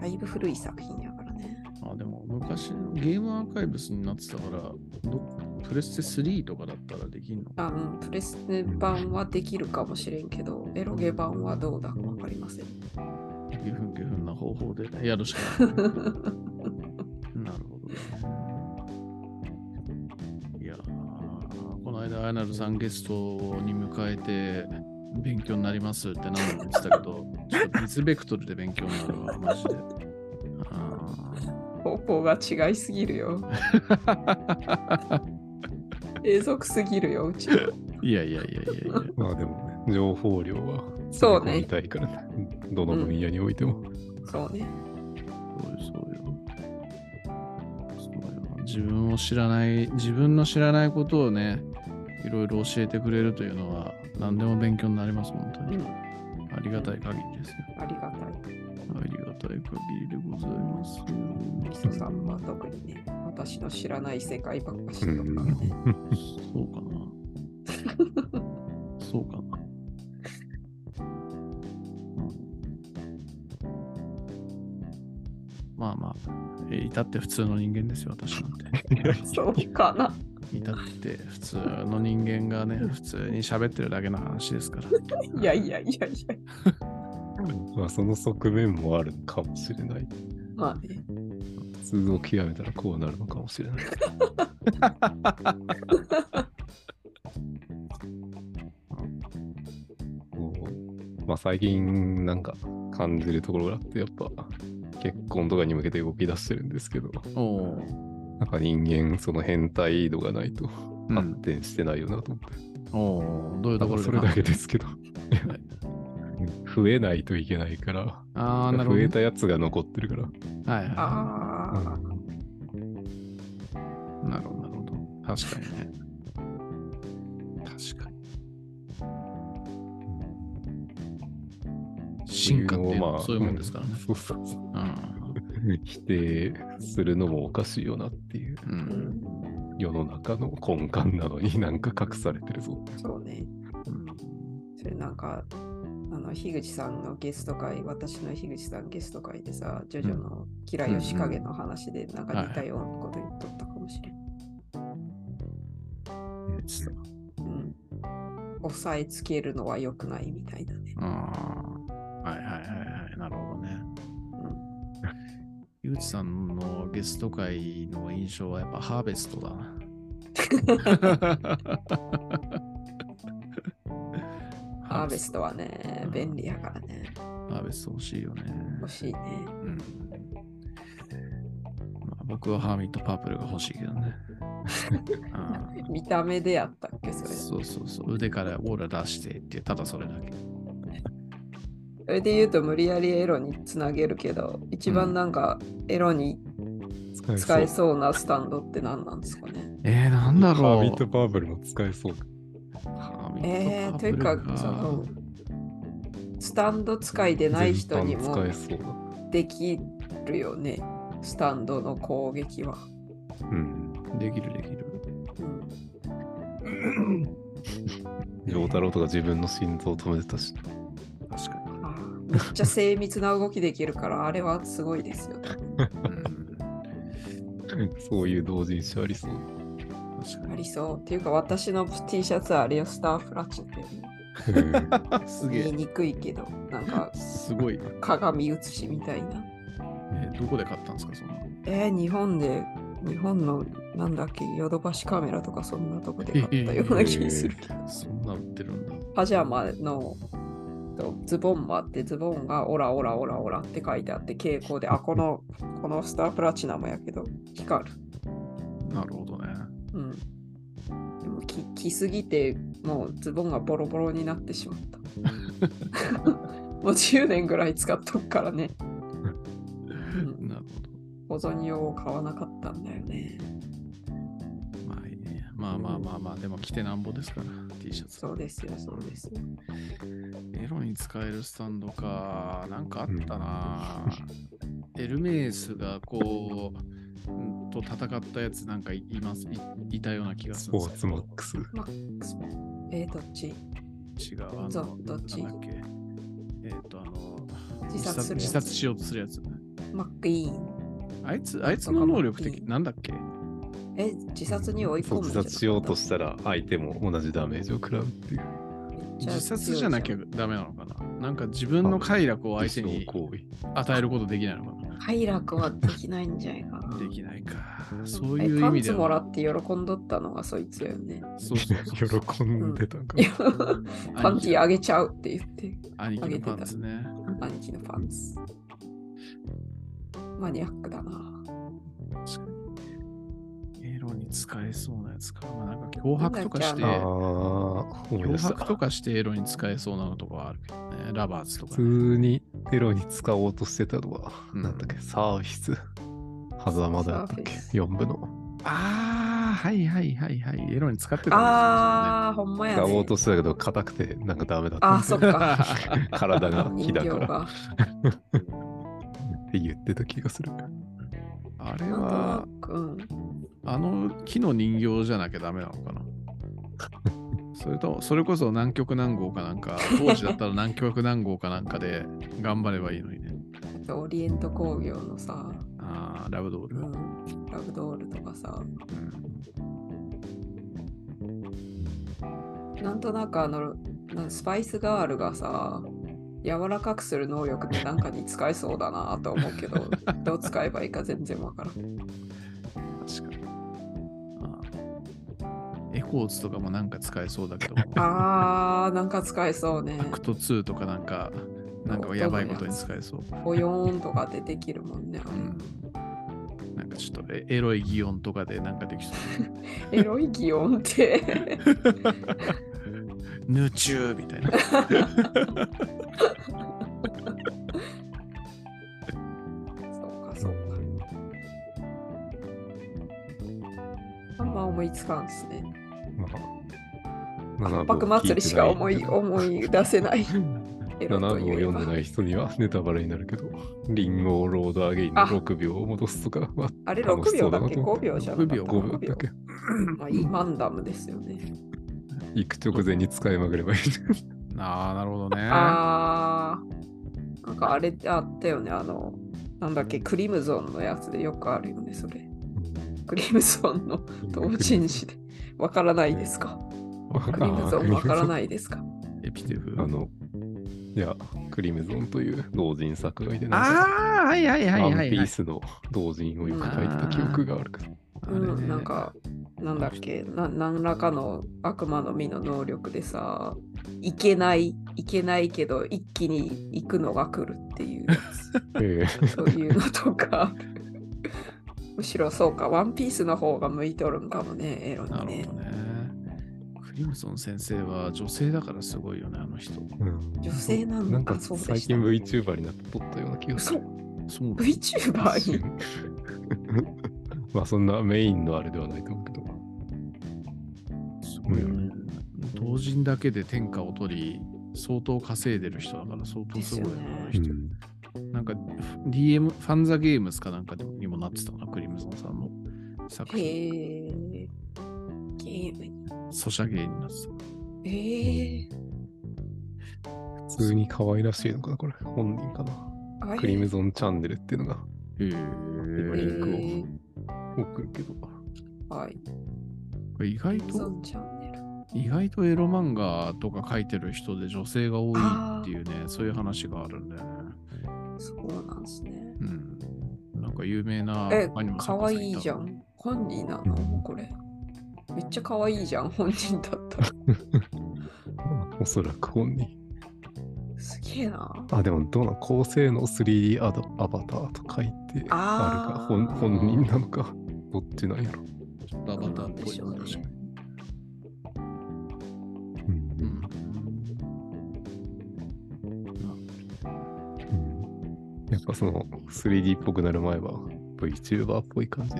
だいぶ古い作品やからね。あ、でも昔のゲームアーカイブスになってたから、どプレステ3とかだったらできんのあうん、プレステ版はできるかもしれんけど、エロゲ版はどうだかわかりません。ゲフンゲフンな方法でやるしかない。なるほどね。いやーこの間、アイナルさんゲストに迎えて勉強になりますって何度も言ってたけど、ちょっと別ベクトルで勉強になるわ、マジで。あ 方向が違いすぎるよ。永続すぎるよ、うちは。ーいやいやいやいやいや。まあでもね、情報量はそうね見たいからね。どの分野においても。そうね。そうよ、そうよ。そうよ。自分を知らない、自分の知らないことをね、いろいろ教えてくれるというのは、何でも勉強になります、本当に。うん、ありがたい限りですよ。ありがたい。ありがたい限りでございますよ。ミソさんは特にね、私の知らない世界ばっかしてるからね。そうかな。至って普通の人間ですよ、私なんて。そうかな。至って普通の人間がね、普通に喋ってるだけの話ですから。いやいやいやいや。まあその側面もあるかもしれない。まあね。普通を極めたらこうなるのかもしれない。まあ最近なんか感じるところがあってやっぱ結婚とかに向けて動き出してるんですけど。おおなんか人間その変態度がないとうん。発展してないよなと思って、ーおー。どういうところそれだけですけど。増えないといけないから。ああ、なるほどね。増えたやつが残ってるから、はいはああ、い。なるほど、なるほど。確かにね。進化っていうのはそういうもんですからね。そうそうそううん否定するのもおかしいよなっていうううんん、世の中の根幹なのになんか隠されてるぞ。そうね。それなんか、あの、樋口さんのゲスト会、私の樋口さんゲスト会でさ、ジョジョのキラヨシカゲの話で、なんか似たようなこと言っとったかもしれん。うん。押さえつけるのは良くないみたいだね。ああ、はいはいはいはい、なるほどね。ゆうちさんのゲスト会の印象はやっぱハーベストだな。ハーベストはね、便利やからね。ハーベスト欲しいよね。欲しいね。うんまあ、僕はハーミットパープルが欲しいけどね。あ 見た目でやったっけ、そあれ。そうそうそう。腕からオーラ出してってただそれだけ。それで言うと無理やりエロにつなげるけど、一番なんかエロに使えそうなスタンドって何なんですかね。えー、なんだろう。ハービットパープルも使えそう。えー、というかその、スタンド使いでない人にも。できるよね。スタンドの攻撃は。うん。できるできる。うん、丈太郎とか自分の心臓止めてたし。めっちゃ精密な動きできるから、あれはすごいですよ。うん、そういう同人誌ありそう。ありそう。っていうか、私の T シャツはあれよ、スターフラッチって。に。すげえ。言いにくいけど、なんかすごいな。鏡写しみたいな。え、どこで買ったんですか、そんなの？えー日本で、日本のなんだっけ、ヨドバシカメラとかそんなとこで買ったような気がするけど。そんな売ってるんだ。パジャマのとズボンもあって、ズボンがオラオラオラオラって書いてあって、傾向で、あ、この、このスタープラチナムやけど、光る。なるほどね。うん。でも着着すぎて、もうズボンがボロボロになってしまった。もう10年ぐらい使っとくからね。うんなる保存用を買わなかったんだよね。ほど。まあいいね。まあまあまあまあ、でも着てなんぼですから、T シャツ。そうですよ、そうですよ。エロに使えるスタンドか。なんかあったな。エルメースがこう、んと戦ったやつなんかいますいいたような気がすスポーツマックス。マックスえー、どっち？違う。あのぞどっち？なんだっけえっ、と、あの、自殺するやつ自殺しようとするやつ。マックイーン。あいつ、あいつの能力的、なんだっけ？え、自殺に追い込そうむん自殺しようとししたら相手も同じダメージを食らうっていう。自殺じゃなきゃダメなのかな？なんか自分の快楽を相手に与えることできないのか快楽はできないんじゃないかなな。できないか。そうえいう意パンツもら。って喜んどったのがそいつよね。そうそうそう 喜んでたんかいやパンティあげちゃうって言って、兄貴のパンツね。兄貴のパンツ。マニアックだな。使えそうなやつか。まあ、なんか脅迫とかして、脅。迫とかしてエロに使えそうなのとかはあるけどね。ラバーズとか普ね、通にエロに使おうとしてたのは、うんなんだっけ、サーフィス。狭間だったっけ？サーフィス ?4 部の。ああ、はいはいはいはい。エロに使ってたんあー、ほんまやね使おう。としてたけど、硬くてなんかダメだったあー、そっか。体が人木だから。って言ってた気がする。あれは、く、うん。あの木の人形じゃなきゃダメなのかな？それと、それこそ南極南郷かなんか、当時だったら南極南郷かなんかで頑張ればいいのにね。オリエント工業のさ、ああ、ラブドール。うん、ラブドールとかさ、なんとなくあの、なスパイスガールがさ、柔らかくする能力ってなんかに使えそうだなと思うけど、どう使えばいいか全然わからん。確かに。エコーズとかもなんか使えそうだけど、あー、なんか使えそうねア。クト2とかなんか、なんかやばいことに使えそう。ボヨーンとかでできるもんね。うん。なんかちょっとエエロい擬音とかでなんかできそう。エロい擬音って。ヌチューみたいな。そうか、そうか。あんま思いつかんですね。まあ、八白祭りしか思い思い出せない。エロ7号という読んでない人にはネタバレになるけど、リンゴをロードアゲインのあ6秒を戻すとかはあれ6楽しそう秒だっけだなと思 ?5 秒じゃなかった5秒5秒だっけ？まあ、いいマンダムですよね。行く直前に使いまくればいい。ああ、なるほどね。あー、なんかあれあったよね。あの、なんだっけ、クリムゾンのやつでよくあるよね、それ。クリムゾンの同人誌で。わからないですか？クリムゾンわからい。ないですか？エピテフ？あの、いや、クリムゾンという同人作がいて、ああ、はいはいはいワンはい、はい。ピースの同人をよく書いてた記憶があるから。うん、あれねなんか、なんだっけな、何らかの悪魔の実の能力でさ、いけない、いけないけど、一気に行くのが来るっていうや えつ、そういうのとか。むしろそうか、ワンピースの方が向いとるんかもね、エロにねなるほ。どね。クリムソン先生は女性だからすごいよね、あの人。えうん女性なんだなんかそうでした最近 VTuber になって撮ったような気がす嘘る。そうなんだ VTuber に？まあそんなメインのあれではないと思うけど。すごいよね。同人だけで天下を取り、相当稼いでる人だから相当すごいよね、あのです人。なんか DM、ファンザゲームスかなんかでもにもなってたな、クリムゾンさんの作品。へえ。ゲームに。ソシャゲーになってええ。普通に可愛らしいのかな、これ。本人かな。あクリムゾンチャンネルっていうのがた。へえ。リンクを送るけど。はい。これ意外と。意外とエロ漫画とか描いてる人で女性が多いっていうね、そういう話があるんだよね。そうなんですね。うん。か有名なえアニメ、かわいいじゃん。ん。本人なの？これ。めっちゃかわいいじゃん、本人だったら。おそらく本人。すげえな。あ、でもどうなん高性能 3D アドアバターと書いてあるか。本本人なのか。どっちなんやろ。ちょっとアバターっぽいな、確やっぱその 3D っぽくなる前は VTuber っぽい感じ。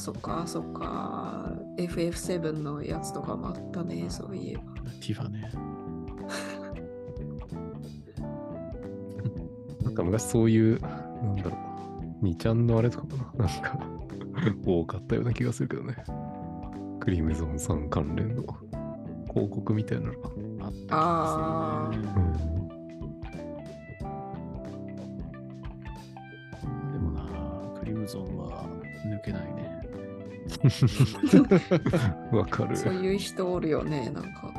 そっか、そっか。FF7 のやつとかもあったね、そういえば。ティファね。なんか昔そういう、なんだろう、2ちゃんのあれとかかな、なんか多かったような気がするけどね。クリムゾンさん関連の広告みたいなのが。あった気あがするねでもな、クリムゾンは抜けないね。わかる。そういう人おるよね、なんか。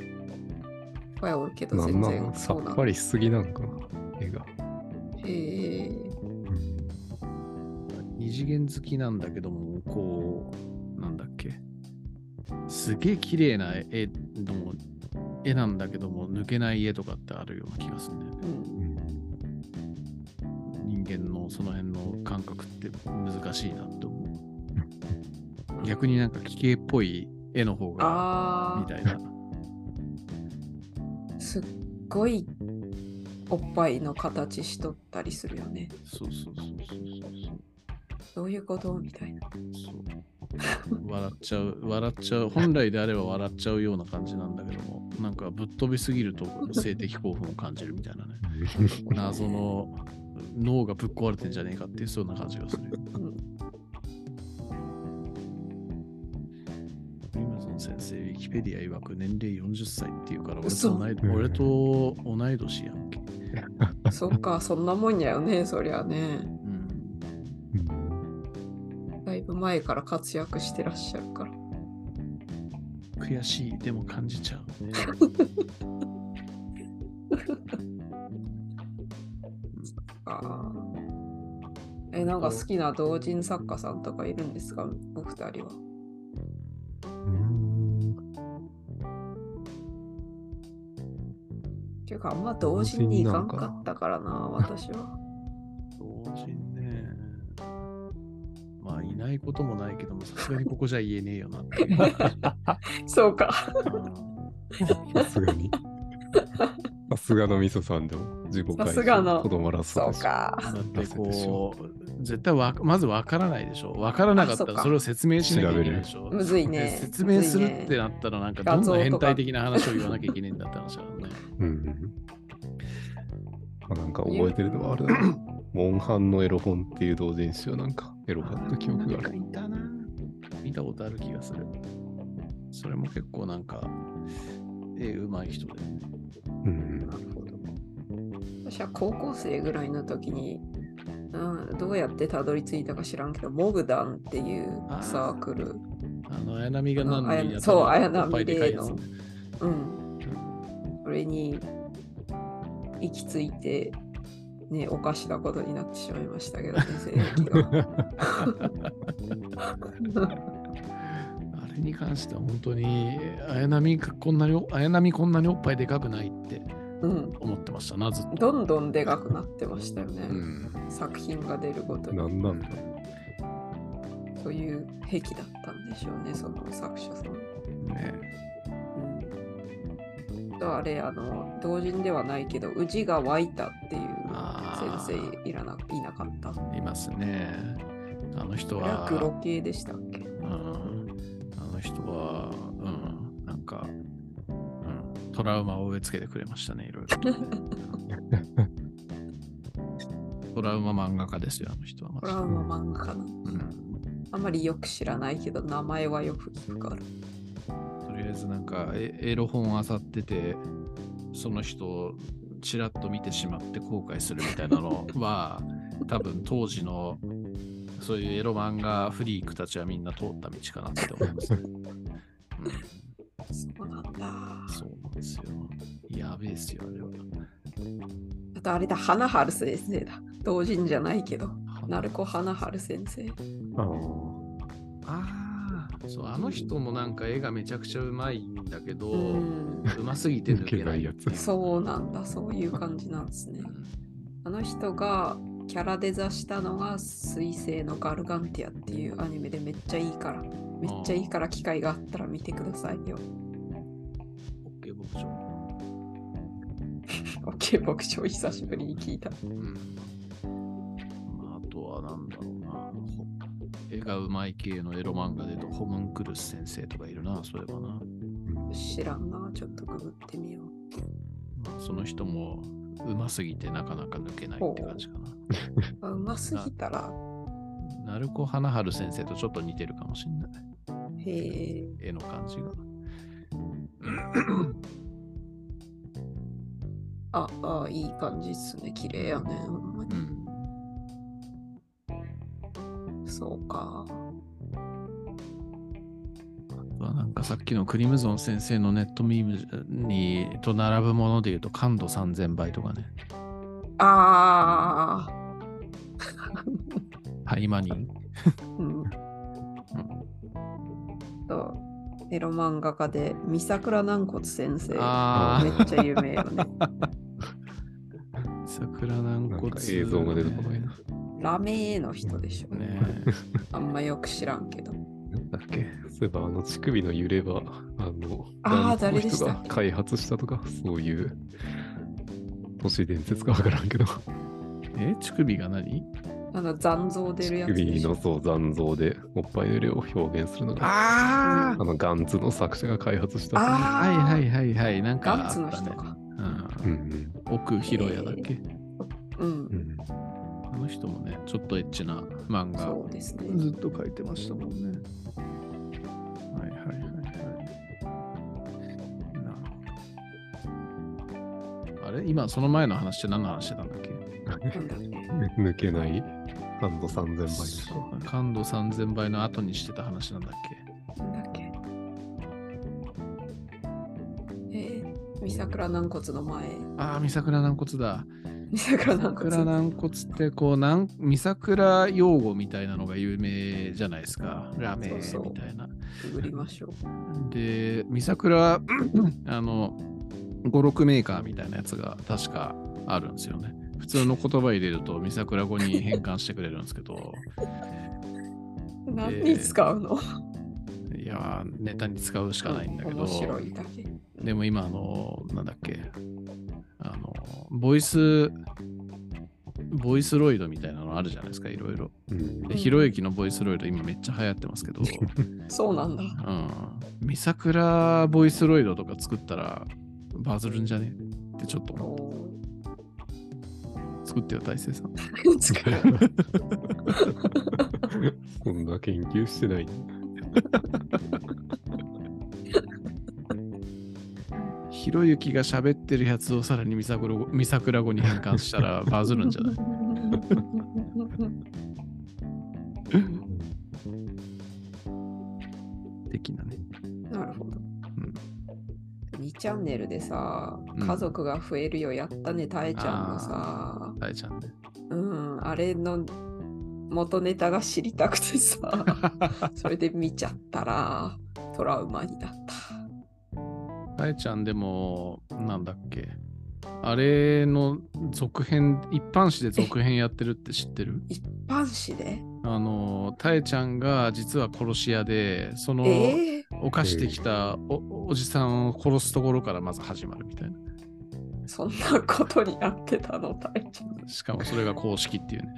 いっぱいおるけど、全然なんさそうなんっぱりしすぎなんかな、絵が。へえ。二次元好きなんだけども、こう、なんだっけ。すげえ綺麗な絵の絵なんだけども、抜けない絵とかってあるような気がするんだよね。うん。人間のその辺の感覚って難しいなって。逆になんか奇形っぽい絵の方が、あみたいな。あ、すっごいおっぱいの形しとったりするよね。そうそうそうそうそうどういうこと？みたいな。そう。笑っちゃう、笑っちゃう、本来であれば笑っちゃうような感じなんだけども、なんかぶっ飛びすぎると性的興奮を感じるみたいなね。謎の脳がぶっ壊れてんじゃねえかっていうそんな感じがする。うん先生、ウィキペディア曰く年齢40歳っていうから、俺嘘と同い俺と同い年やんけ。そっか、そんなもんやよね、そりゃね。うん、だいぶ前から活躍してらっしゃるから。悔しい、でも感じちゃう。あーえ、なんか好きな同人作家さんとかいるんですか？お二人は。ていうか、あんま同人に行かんかったからな、私は。同人ね。まあ、いないこともないけども、さすがにここじゃ言えねえよな。そうか。さすがに。さすがのみそさんでも自己さすがのとどまらずそうか。だってこう、絶対わまずわからないでしょ。わからなかったらそれを説明しなきゃいけないでしょ。むずいねで説明するってなったら、なんかどんどん変態的な話を言わなきゃいけないんだって話だよね。うん。あなんか覚えてるのはあれだな。モンハンのエロ本っていう同人誌はなんかエロかった記憶がある。いたな。見たことある気がする。それも結構なんか、絵うまい人で、ね。うん。なるほど。私は高校生ぐらいの時に、うん、どうやってたどり着いたか知らんけど、モグダンっていうサークル、あの、綾波が何のあややったそうの綾波でのうん、それに行き着いて、ね、おかしなことになってしまいましたけどね、性癖が。あれに関しては本当に、綾波がこんなにお、綾波こんなにおっぱいでかくないってうん、思ってましたな、ずっと。どんどんでかくなってましたよね、うん。作品が出るごとに。なんなんだそういう癖だったんでしょうね、その作者さん。ねうん、とあれあの同人ではないけど宇治が湧いたっていうあ先生いらないなかったいますね。あの人はは、黒系でしたっけ？の人は、うん、なんか、うん、トラウマを植え付けてくれましたね、いろいろ トラウマ漫画家ですよ、あの人は。これはもう漫画かなうん。あんまりよく知らないけど名前はよく聞くから。とりあえずなんかエエロ本あさっててその人をちらっと見てしまって後悔するみたいなのは多分当時のそういうエロ漫画フリークたちはみんな通った道かなって思います、ね。うん、そうなんだそうなんですよやべえっすよあれは。とあれだ、花春先生だ。同人じゃないけど。鳴子花春。先生。あああ、そう、あの人もなんか絵がめちゃくちゃうまいんだけど、ううんますぎて抜けない抜けないやつ。そうなんだ、そういう感じなんですね。あの人がキャラデザしたのが水星のガルガンティアっていうアニメでめっちゃいいから、めっちゃいいから機会があったら見てくださいよ。オッケー牧場。オッケー、牧場久しぶりに聞いた。うん。まあ、あとはなんだろうな。ほ絵がうまい系のエロ漫画でと、ホムンクルス先生とかいるな、そういえばな。知らんな、ちょっとググってみよう。まあ、その人もうますぎてなかなか抜けないって感じかな。あうますぎたら、鳴子花春先生とちょっと似てるかもしれない。へえ、絵の感じが。あ、あ、いい感じっすね。綺麗やね。ほんまに。うん。そうか。まあなんかさっきのクリムゾン先生のネットミームにと並ぶもので言うと感度3000倍とかね。ああ。ハイマニー。うん。と、エロ漫画家で、三桜軟骨先生。あめっちゃ有名よね。あ。桜軟骨なんか映像が出てこないな。ラメの人でしょ。ねあんまよく知らんけど。なんだっけ？そういえばあの乳首の揺れは、あの、あ誰でした開発したとか、そういう都市伝説かわからんけど、え乳首が何あの残像出るやつでしょ首の。そう残像でおっぱいの揺れを表現するのが、ああのガンツの作者が開発した。あはいはいはいはい。なんかガンツの人か。うんうん奥広也だっけ、うんう。ん。あの人もね、ちょっとエッチな漫画そうですね。ずっと書いてましたもんね。あれ？今その前の話って何の話してたんだっけ？抜けない感度3000倍感度3000倍の後にしてた話なんだっけ？なんだっけえー、三桜軟骨の前。ああ、三桜軟骨だ。三桜軟桜骨。軟骨ってこうなん三桜用語みたいなのが有名じゃないですか。ラメそうそうみたいな。ググりましょう。で、三桜、あの、5、6メーカーみたいなやつが確かあるんですよね。普通の言葉入れると三桜語に変換してくれるんですけど、何に使うの、いやー、ネタに使うしかないんだけど、面白いだけ。でも今、あの、なんだっけ、あの、ボイス、ボイスロイドみたいなのあるじゃないですか、いろいろ。ひろゆきのボイスロイド今めっちゃ流行ってますけど、そうなんだ。うん。三桜ボイスロイドとか作ったらバズるんじゃね？ってちょっと思っおた。作ってよ、大勢さん。ー使うそんな研究してない。ひろゆきが喋ってるやつをさらに三桜語三桜語に変換したらバズるんじゃない？チャンネルでさ、うん家族が増えるよやったね、たえちゃんのさ、大ちゃんね。うん、あれの元ネタが知りたくてさ、それで見ちゃったらトラウマになった。大ちゃんでも、なんだっけ。あれの続編、一般紙で続編やってるって知ってる？一般紙で？あの、たえちゃんが実は殺し屋で、そのえー、犯してきたおおじさんを殺すところからまず始まるみたいな。そんなことになってたの、たえちしかもそれが公式っていうね。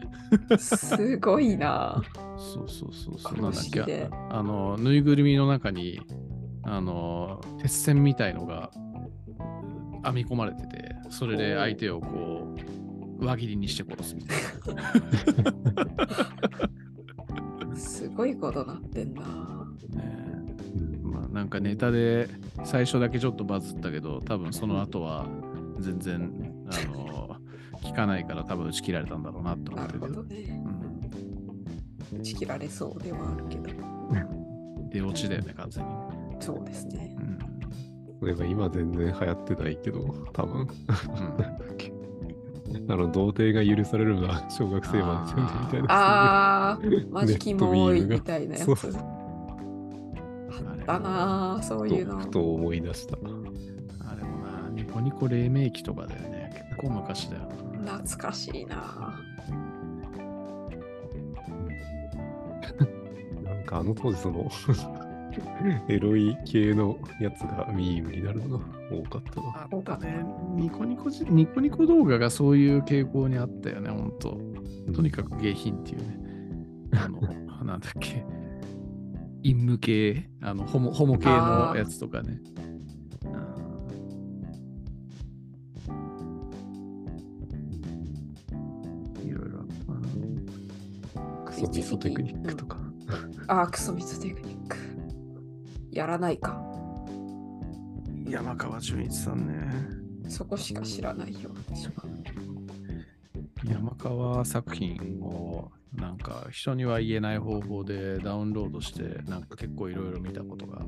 ゃん。すごいな。そうそうそうそう。なん公だっけあの、ぬいぐるみの中に、あの、鉄線みたいのが編み込まれてて、それで相手をこう、輪切りにして殺すみたいな。すごいことなってんな。ねまあ、なんかネタで最初だけちょっとバズったけど、多分その後は全然、あの、聞かないから多分打ち切られたんだろうなって思なるってるけど。ほどね。うん打ち切られそうではあるけど。出落ちだよね、完全に。そうですね。うん今全然流行ってないけど、多分。うんあの、童貞が許されるのは 小学生までみたいな。あー、マジキモいみたいなやつ。そうあったなぁ、そういうのふ。と思い出した。あれもな、ニコニコ黎明期とかだよね。結構昔だよな。懐かしいな なんかあの当時その エロい系のやつがミームになるのが多かったな。あったね。ニコニコじ、ニコニコ動画がそういう傾向にあったよね、ほんと。とにかく下品っていうね。あの、なんだっけ。陰夢系、あの、ホモ、ホモ系のやつとかね。うんいろいろあったな。クソミソテクニックとか。あー、クソミツテクニック。やらないか。山川純一さんね。そこしか知らないよ。山川作品をなんか人には言えない方法でダウンロードしてなんか結構いろいろ見たことが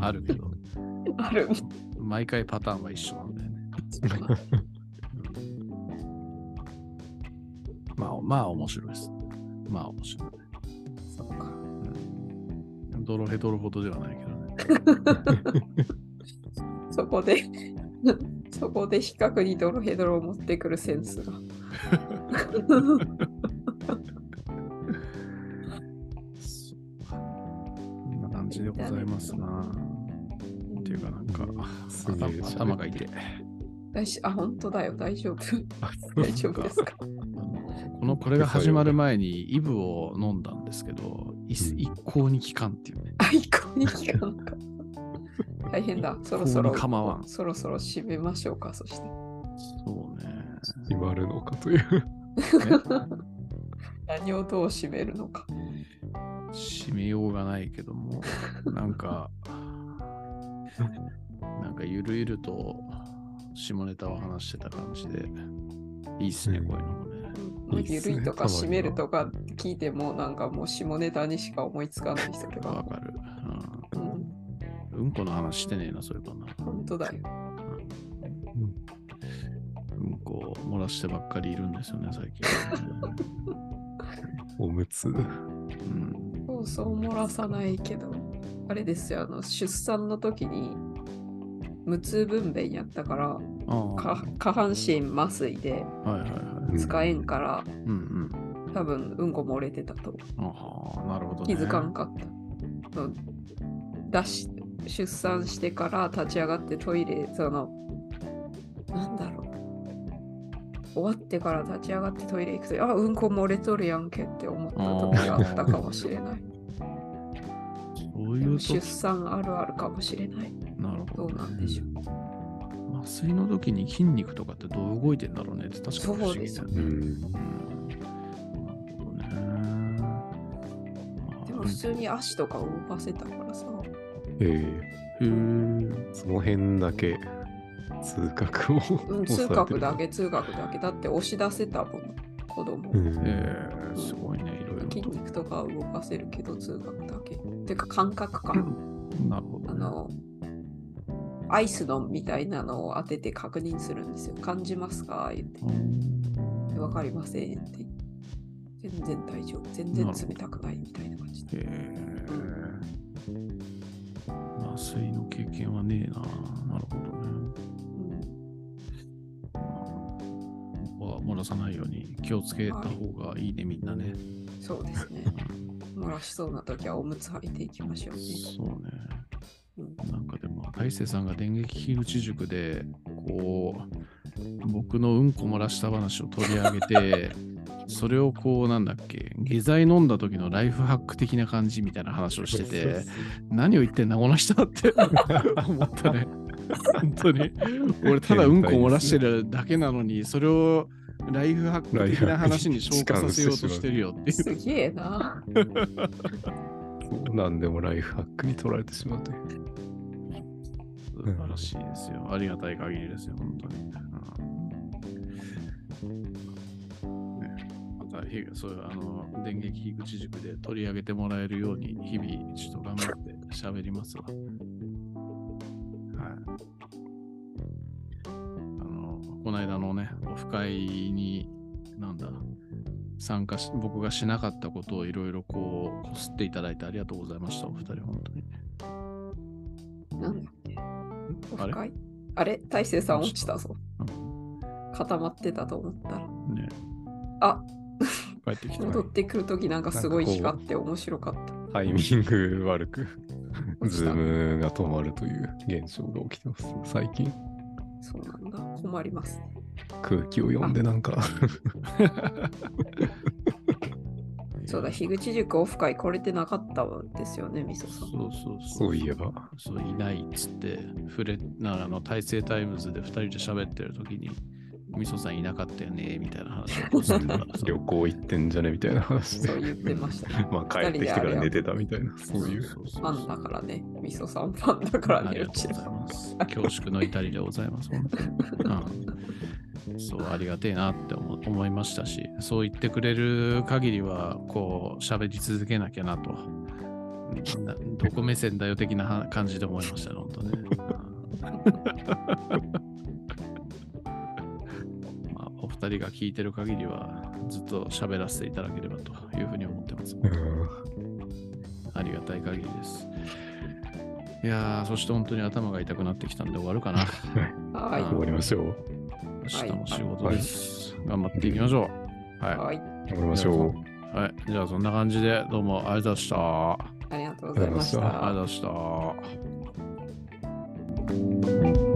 あるけど ある。毎回パターンは一緒なんだよね。まあまあ面白いです。まあ面白い。そうか。うんドロヘドロほどではないけどね。そこで、そこで比較にドロヘドロを持ってくるセンスが。こんな感じでございますな。っていうかなんかすげえ頭頭が痛い。大しあ、本当だよ。大丈夫。大丈夫ですか？このこれが始まる前にイブを飲んだんですけど、一一向に効かんっていうね。あ、一向に聞かんか。大変だ。そろそろ構わんそろそろ締めましょうか。そして。そうね。決まるのかという。何をどう締めるのか。締めようがないけども、なんか、なんかゆるゆると下ネタを話してた感じで、いいっすね、うんこういうのもね。ゆるいとか締めるとか聞いてもなんかもう下ネタにしか思いつかないですけど。わかる、うん、うん。うんこの話してねえな、そういえばな。本当だよ。うんこ漏らしてばっかりいるんですよね、最近。おむつ。うん、そうそう漏らさないけど、あれですよ、あの出産の時に無痛分娩やったから、下半身麻酔で。使えんから、うんうん。多分うんこ漏れてたとなるほど、ね。気づかんかった。うん出し出産してから立ち上がってトイレ、その、なんだろう。終わってから立ち上がってトイレ行くと、あ、うんこ漏れとるやんけって思った時があったかもしれない。そういう出産あるあるかもしれない。なるほど、どうなんでしょう。麻酔の時に筋肉とかってどう動いてんだろうね？って確かに不思議だよね。でも普通に足とか動かせたからさ。えへーえその辺だけ通覚を うん、通覚だけ、通覚だけ。だって押し出せたもん、子供。うん。えー、すごいね、いろいろと。筋肉とかは動かせるけど、通覚だけ。てか感覚か。なるほど、ね。あの、アイスのみたいなのを当てて確認するんですよ。感じますか？言って。うんわかりませんって。全然大丈夫。全然冷たくないみたいな感じで。麻酔の経験はねえな。なるほどね。うんは漏らさないように気をつけた方がいいね、みんなね。そうですね。漏らしそうな時はおむつ履いていきましょうね。そうね。うんなんかでも、大勢さんが電撃樋口塾で、こう、僕のうんこ漏らした話を取り上げて、それをこう、なんだっけ、下剤飲んだ時のライフハック的な感じみたいな話をしてて、何を言ってんだ、この人って 思ったね。本当に。俺、ただうんこ漏らしてるだけなのに、それをライフハック的な話に消化させようとしてるよっていう。すげえな。そうなんでもライフハックに取られてしまうという。素晴らしいですよ。ありがたい限りですよ、本当に。うんね、また、ひそういうあの電撃樋口塾で取り上げてもらえるように、日々、ちょっと頑張って喋りますわ。はい。あのここの間のね、オフ会に、なんだ、参加し、僕がしなかったことをいろいろこう、こすっていただいてありがとうございました、お二人、本当に。なんだっけ？オあれ？フ会あれ？大勢さん落ちたぞ。うん固まってたと思ったら。ね、あ帰ってきた。戻ってくるときなんかすごい光って面白かった。タイミング悪く、ズームが止まるという現象が起きてます。最近、そうなんだ。困りますね。空気を読んでなんか、そうだ、樋口塾オフ会来れてなかったんですよね、みそさん。そうそうそう。そういえば。そう、いないっつって、触れ、なあの、大成タイムズで2人で喋ってる時に、みそさんいなかったよね、みたいな話を旅行行ってんじゃねみたいな話でそう。言ってました、ね。まあ帰ってきてから寝てたみたいな、そういう。ファンだからね。みそさんファンだからね、ありがうちらとうございます。恐縮の至りでございます。本当にうん、そう、ありがてえなって思思いましたし、そう言ってくれる限りは、こう、喋り続けなきゃなと。などこ目線だよ的なは感じで思いましたね、本当ね。うんまあ、お二人が聞いてる限りは、ずっと喋らせていただければというふうに思ってます。うんありがたい限りです。いやー、そして本当に頭が痛くなってきたんで終わるかな。はい。終わりましょう。明日も仕事です。頑張っていきましょう。はい。はい。終わりましょう。はい。じゃあ、そんな感じで、どうもありがとうございました。あありがとうございましたたりがとうございました。